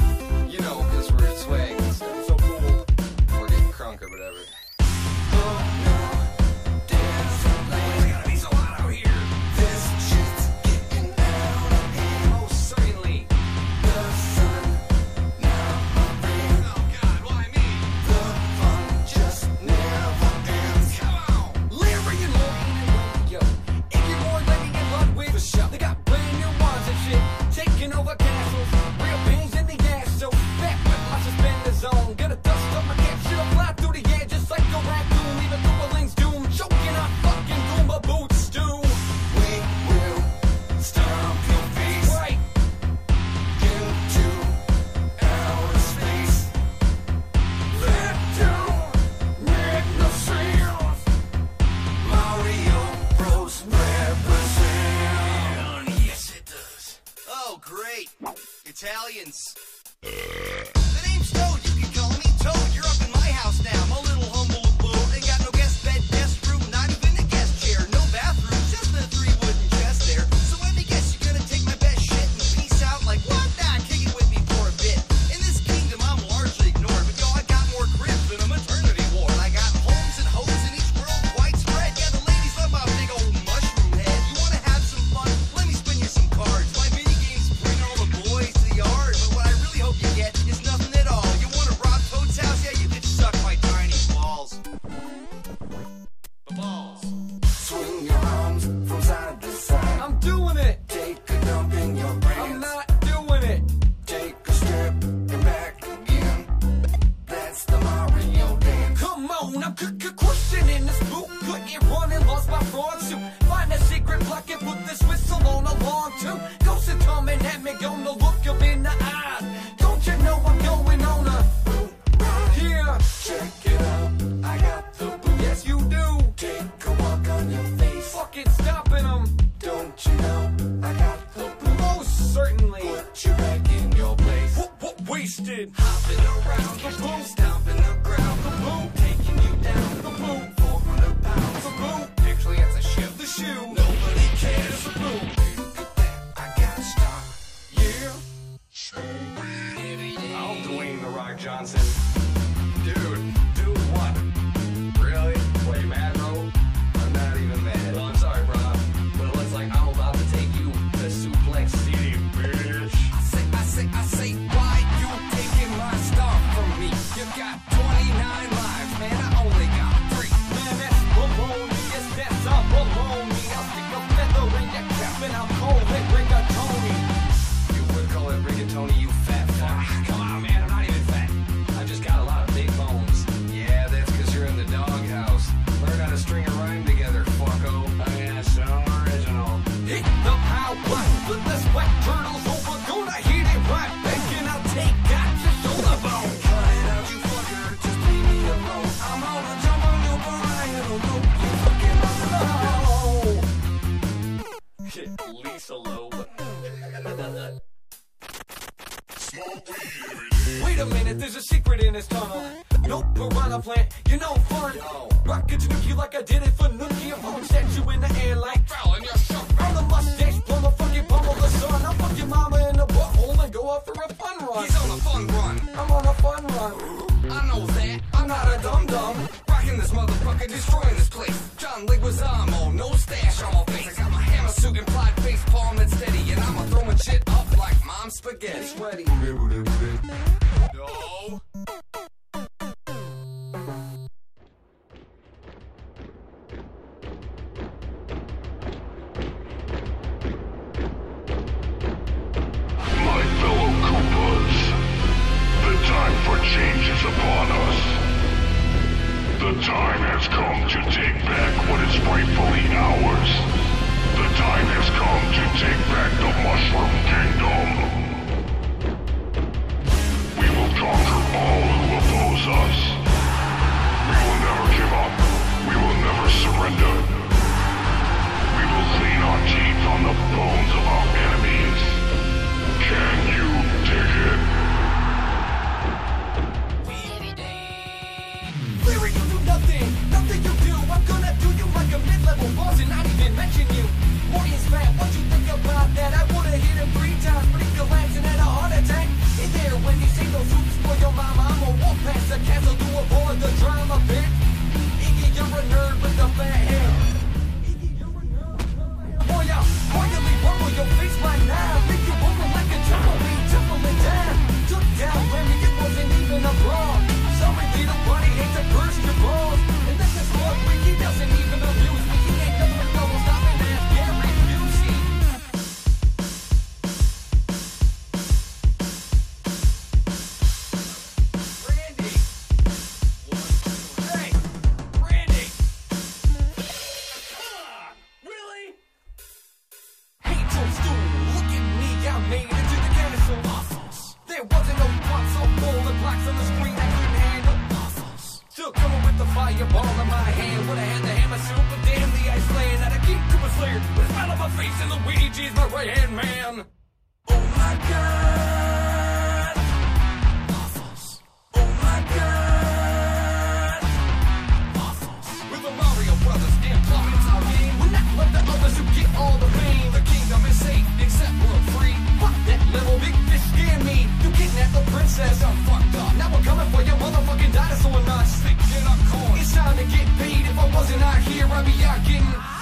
be out getting.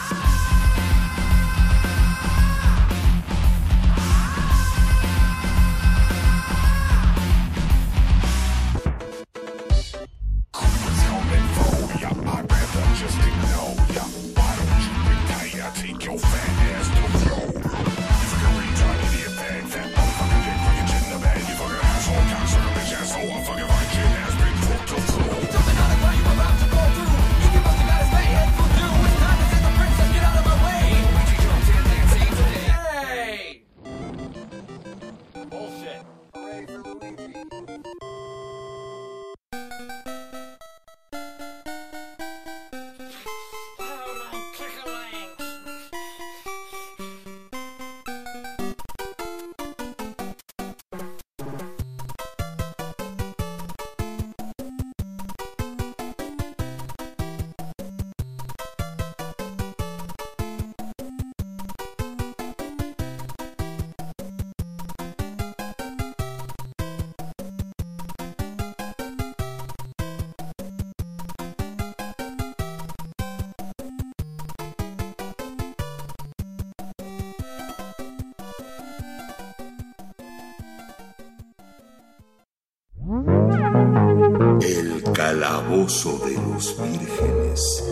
de los vírgenes.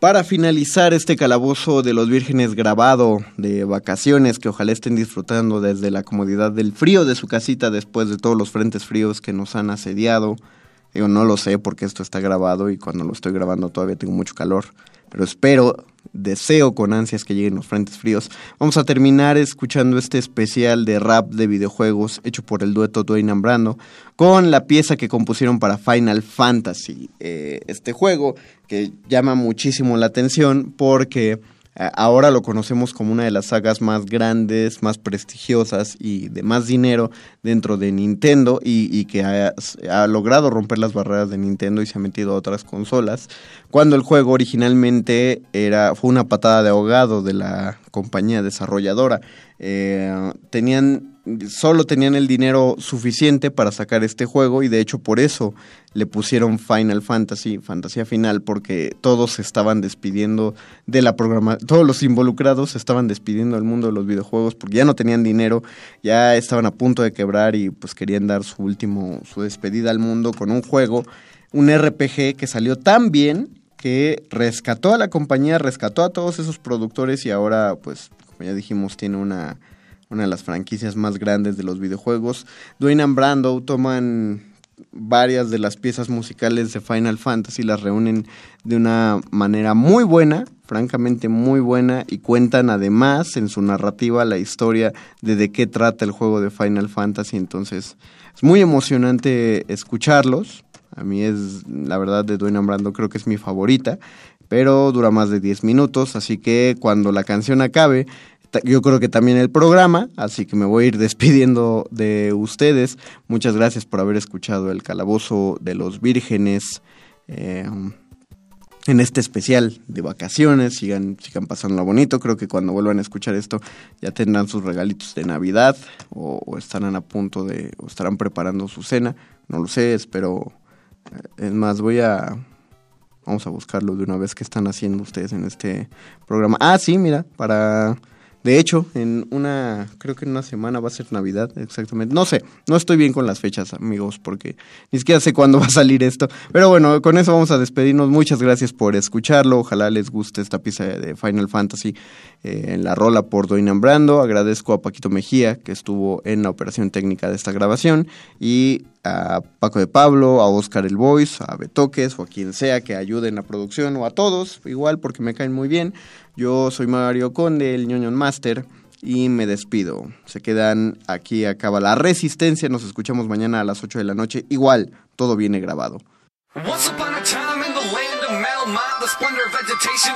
Para finalizar este calabozo de los vírgenes grabado de vacaciones que ojalá estén disfrutando desde la comodidad del frío de su casita después de todos los frentes fríos que nos han asediado. Yo no lo sé porque esto está grabado y cuando lo estoy grabando todavía tengo mucho calor pero espero, deseo con ansias que lleguen los frentes fríos. Vamos a terminar escuchando este especial de rap de videojuegos hecho por el dueto Dwayne and Brando con la pieza que compusieron para Final Fantasy. Eh, este juego que llama muchísimo la atención porque eh, ahora lo conocemos como una de las sagas más grandes, más prestigiosas y de más dinero dentro de Nintendo y, que ha, logrado romper las barreras de Nintendo y se ha metido a otras consolas, cuando el juego originalmente era, fue una patada de ahogado de la compañía desarrolladora. Eh, tenían solo tenían el dinero suficiente para sacar este juego y de hecho por eso le pusieron Final Fantasy, Fantasía Final, porque todos se estaban despidiendo de la programa, todos los involucrados se estaban despidiendo del mundo de los videojuegos porque ya no tenían dinero, ya estaban a punto de quebrar y pues querían dar su último, su despedida al mundo con un juego, un RPG que salió tan bien que rescató a la compañía, rescató a todos esos productores y ahora pues como ya dijimos tiene una una de las franquicias más grandes de los videojuegos. Dwayne and Brando toman varias de las piezas musicales de Final Fantasy, las reúnen de una manera muy buena, francamente muy buena, y cuentan además en su narrativa la historia de de qué trata el juego de Final Fantasy. Entonces, es muy emocionante escucharlos. A mí es, la verdad, de Dwayne and Brando creo que es mi favorita, pero dura más de 10 minutos, así que cuando la canción acabe, yo creo que también el programa, así que me voy a ir despidiendo de ustedes. Muchas gracias por haber escuchado el Calabozo de los Vírgenes eh, en este especial de vacaciones. Sigan, sigan pasándola bonito. Creo que cuando vuelvan a escuchar esto ya tendrán sus regalitos de Navidad o, o estarán a punto de, o estarán preparando su cena. No lo sé, espero. eh, Es más, voy a, Vamos a buscarlo de una vez que están haciendo ustedes en este programa. Ah, sí, mira, para... De hecho, en una, creo que en una semana va a ser Navidad, exactamente. No sé, no estoy bien con las fechas, amigos, porque ni siquiera sé cuándo va a salir esto. Pero bueno, con eso vamos a despedirnos. Muchas gracias por escucharlo. Ojalá les guste esta pieza de Final Fantasy eh, en la rola por and Brando. Agradezco a Paquito Mejía, que estuvo en la operación técnica de esta grabación. Y a Paco de Pablo, a Oscar el Voice, a Betoques o a quien sea que ayude en la producción o a todos, igual porque me caen muy bien. Yo soy Mario Conde, el ñoño Master, y me despido. Se quedan aquí, acaba la resistencia. Nos escuchamos mañana a las 8 de la noche. Igual, todo viene grabado. Once upon a time in the land of the splendor of vegetation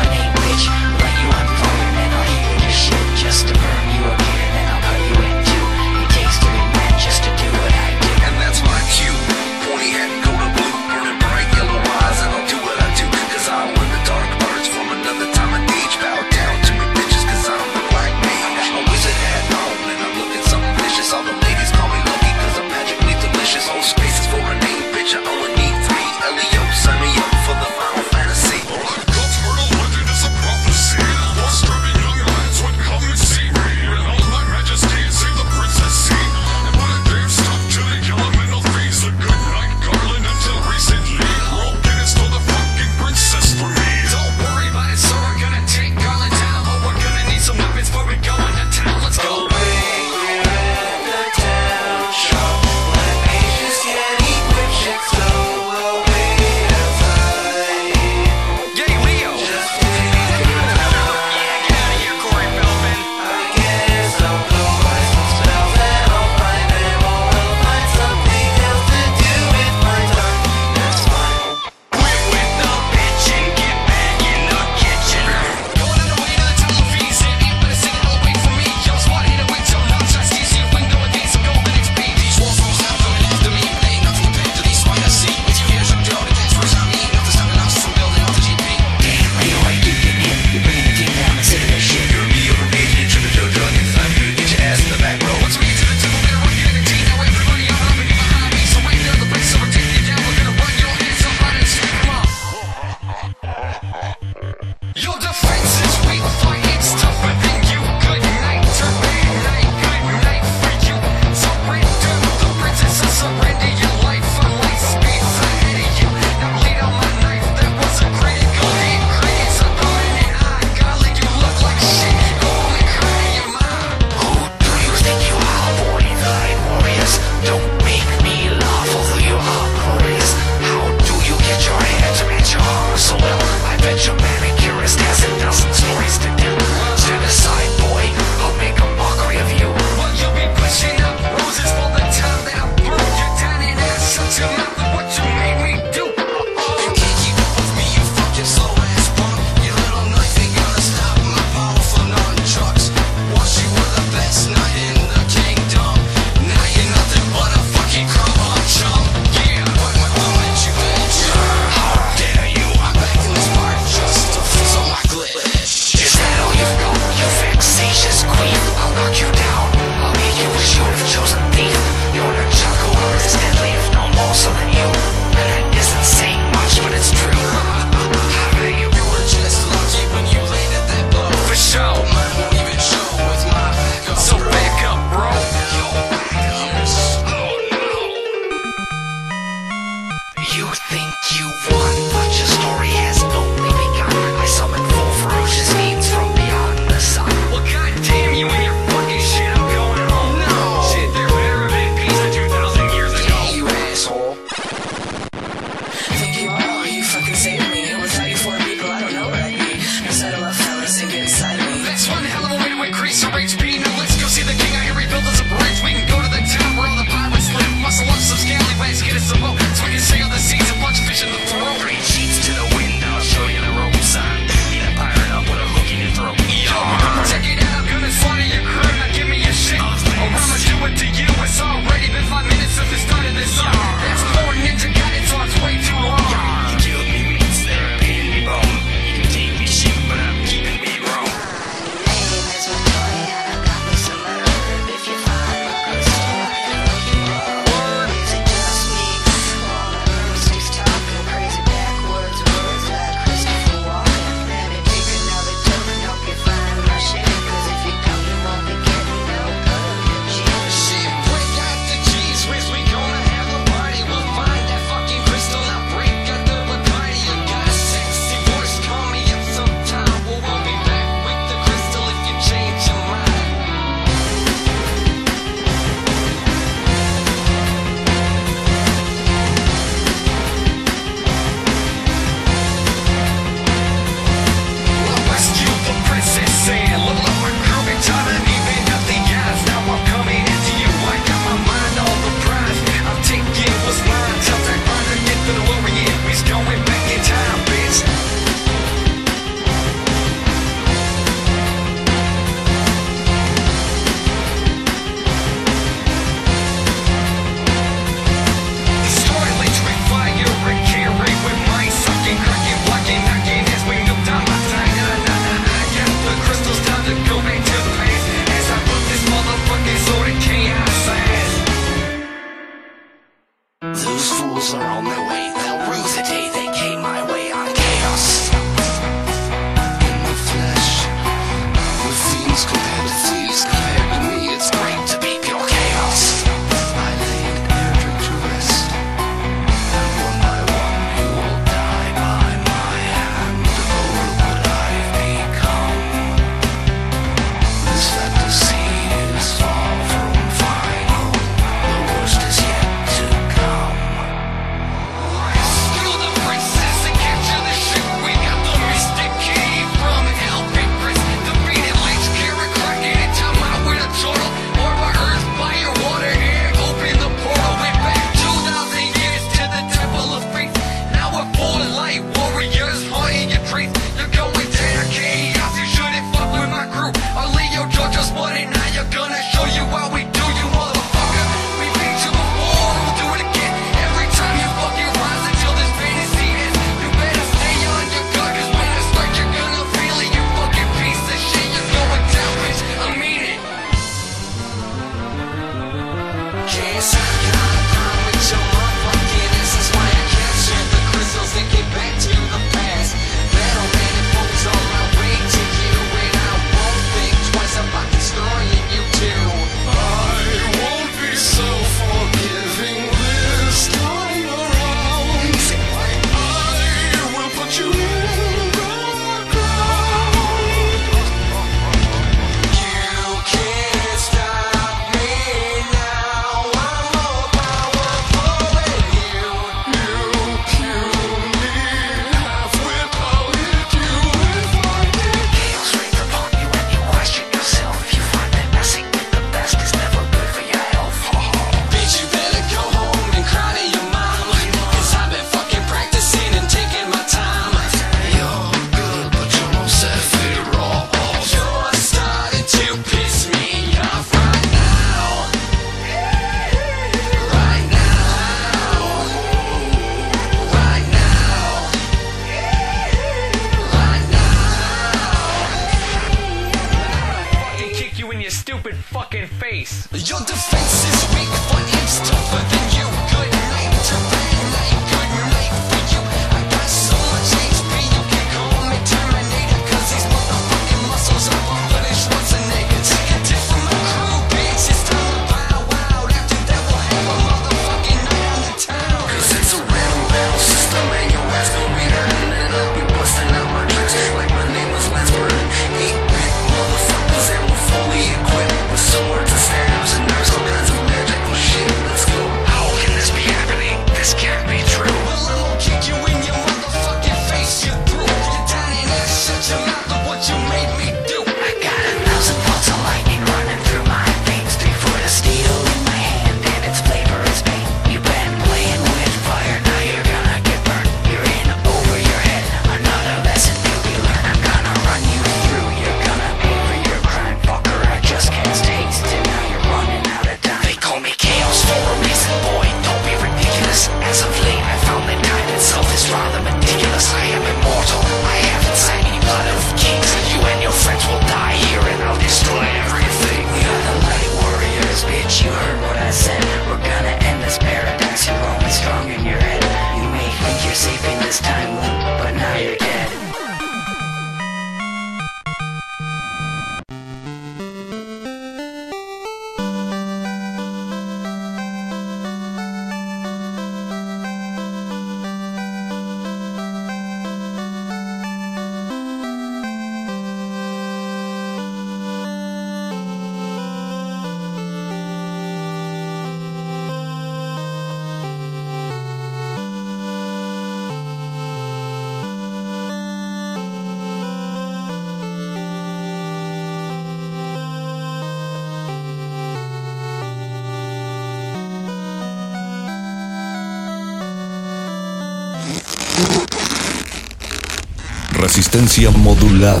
modulada.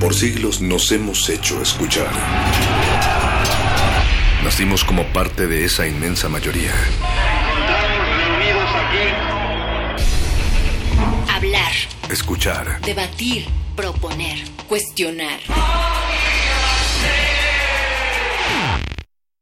Por siglos nos hemos hecho escuchar. Nacimos como parte de esa inmensa mayoría. Hablar, Escuchar. debatir, proponer, cuestionar.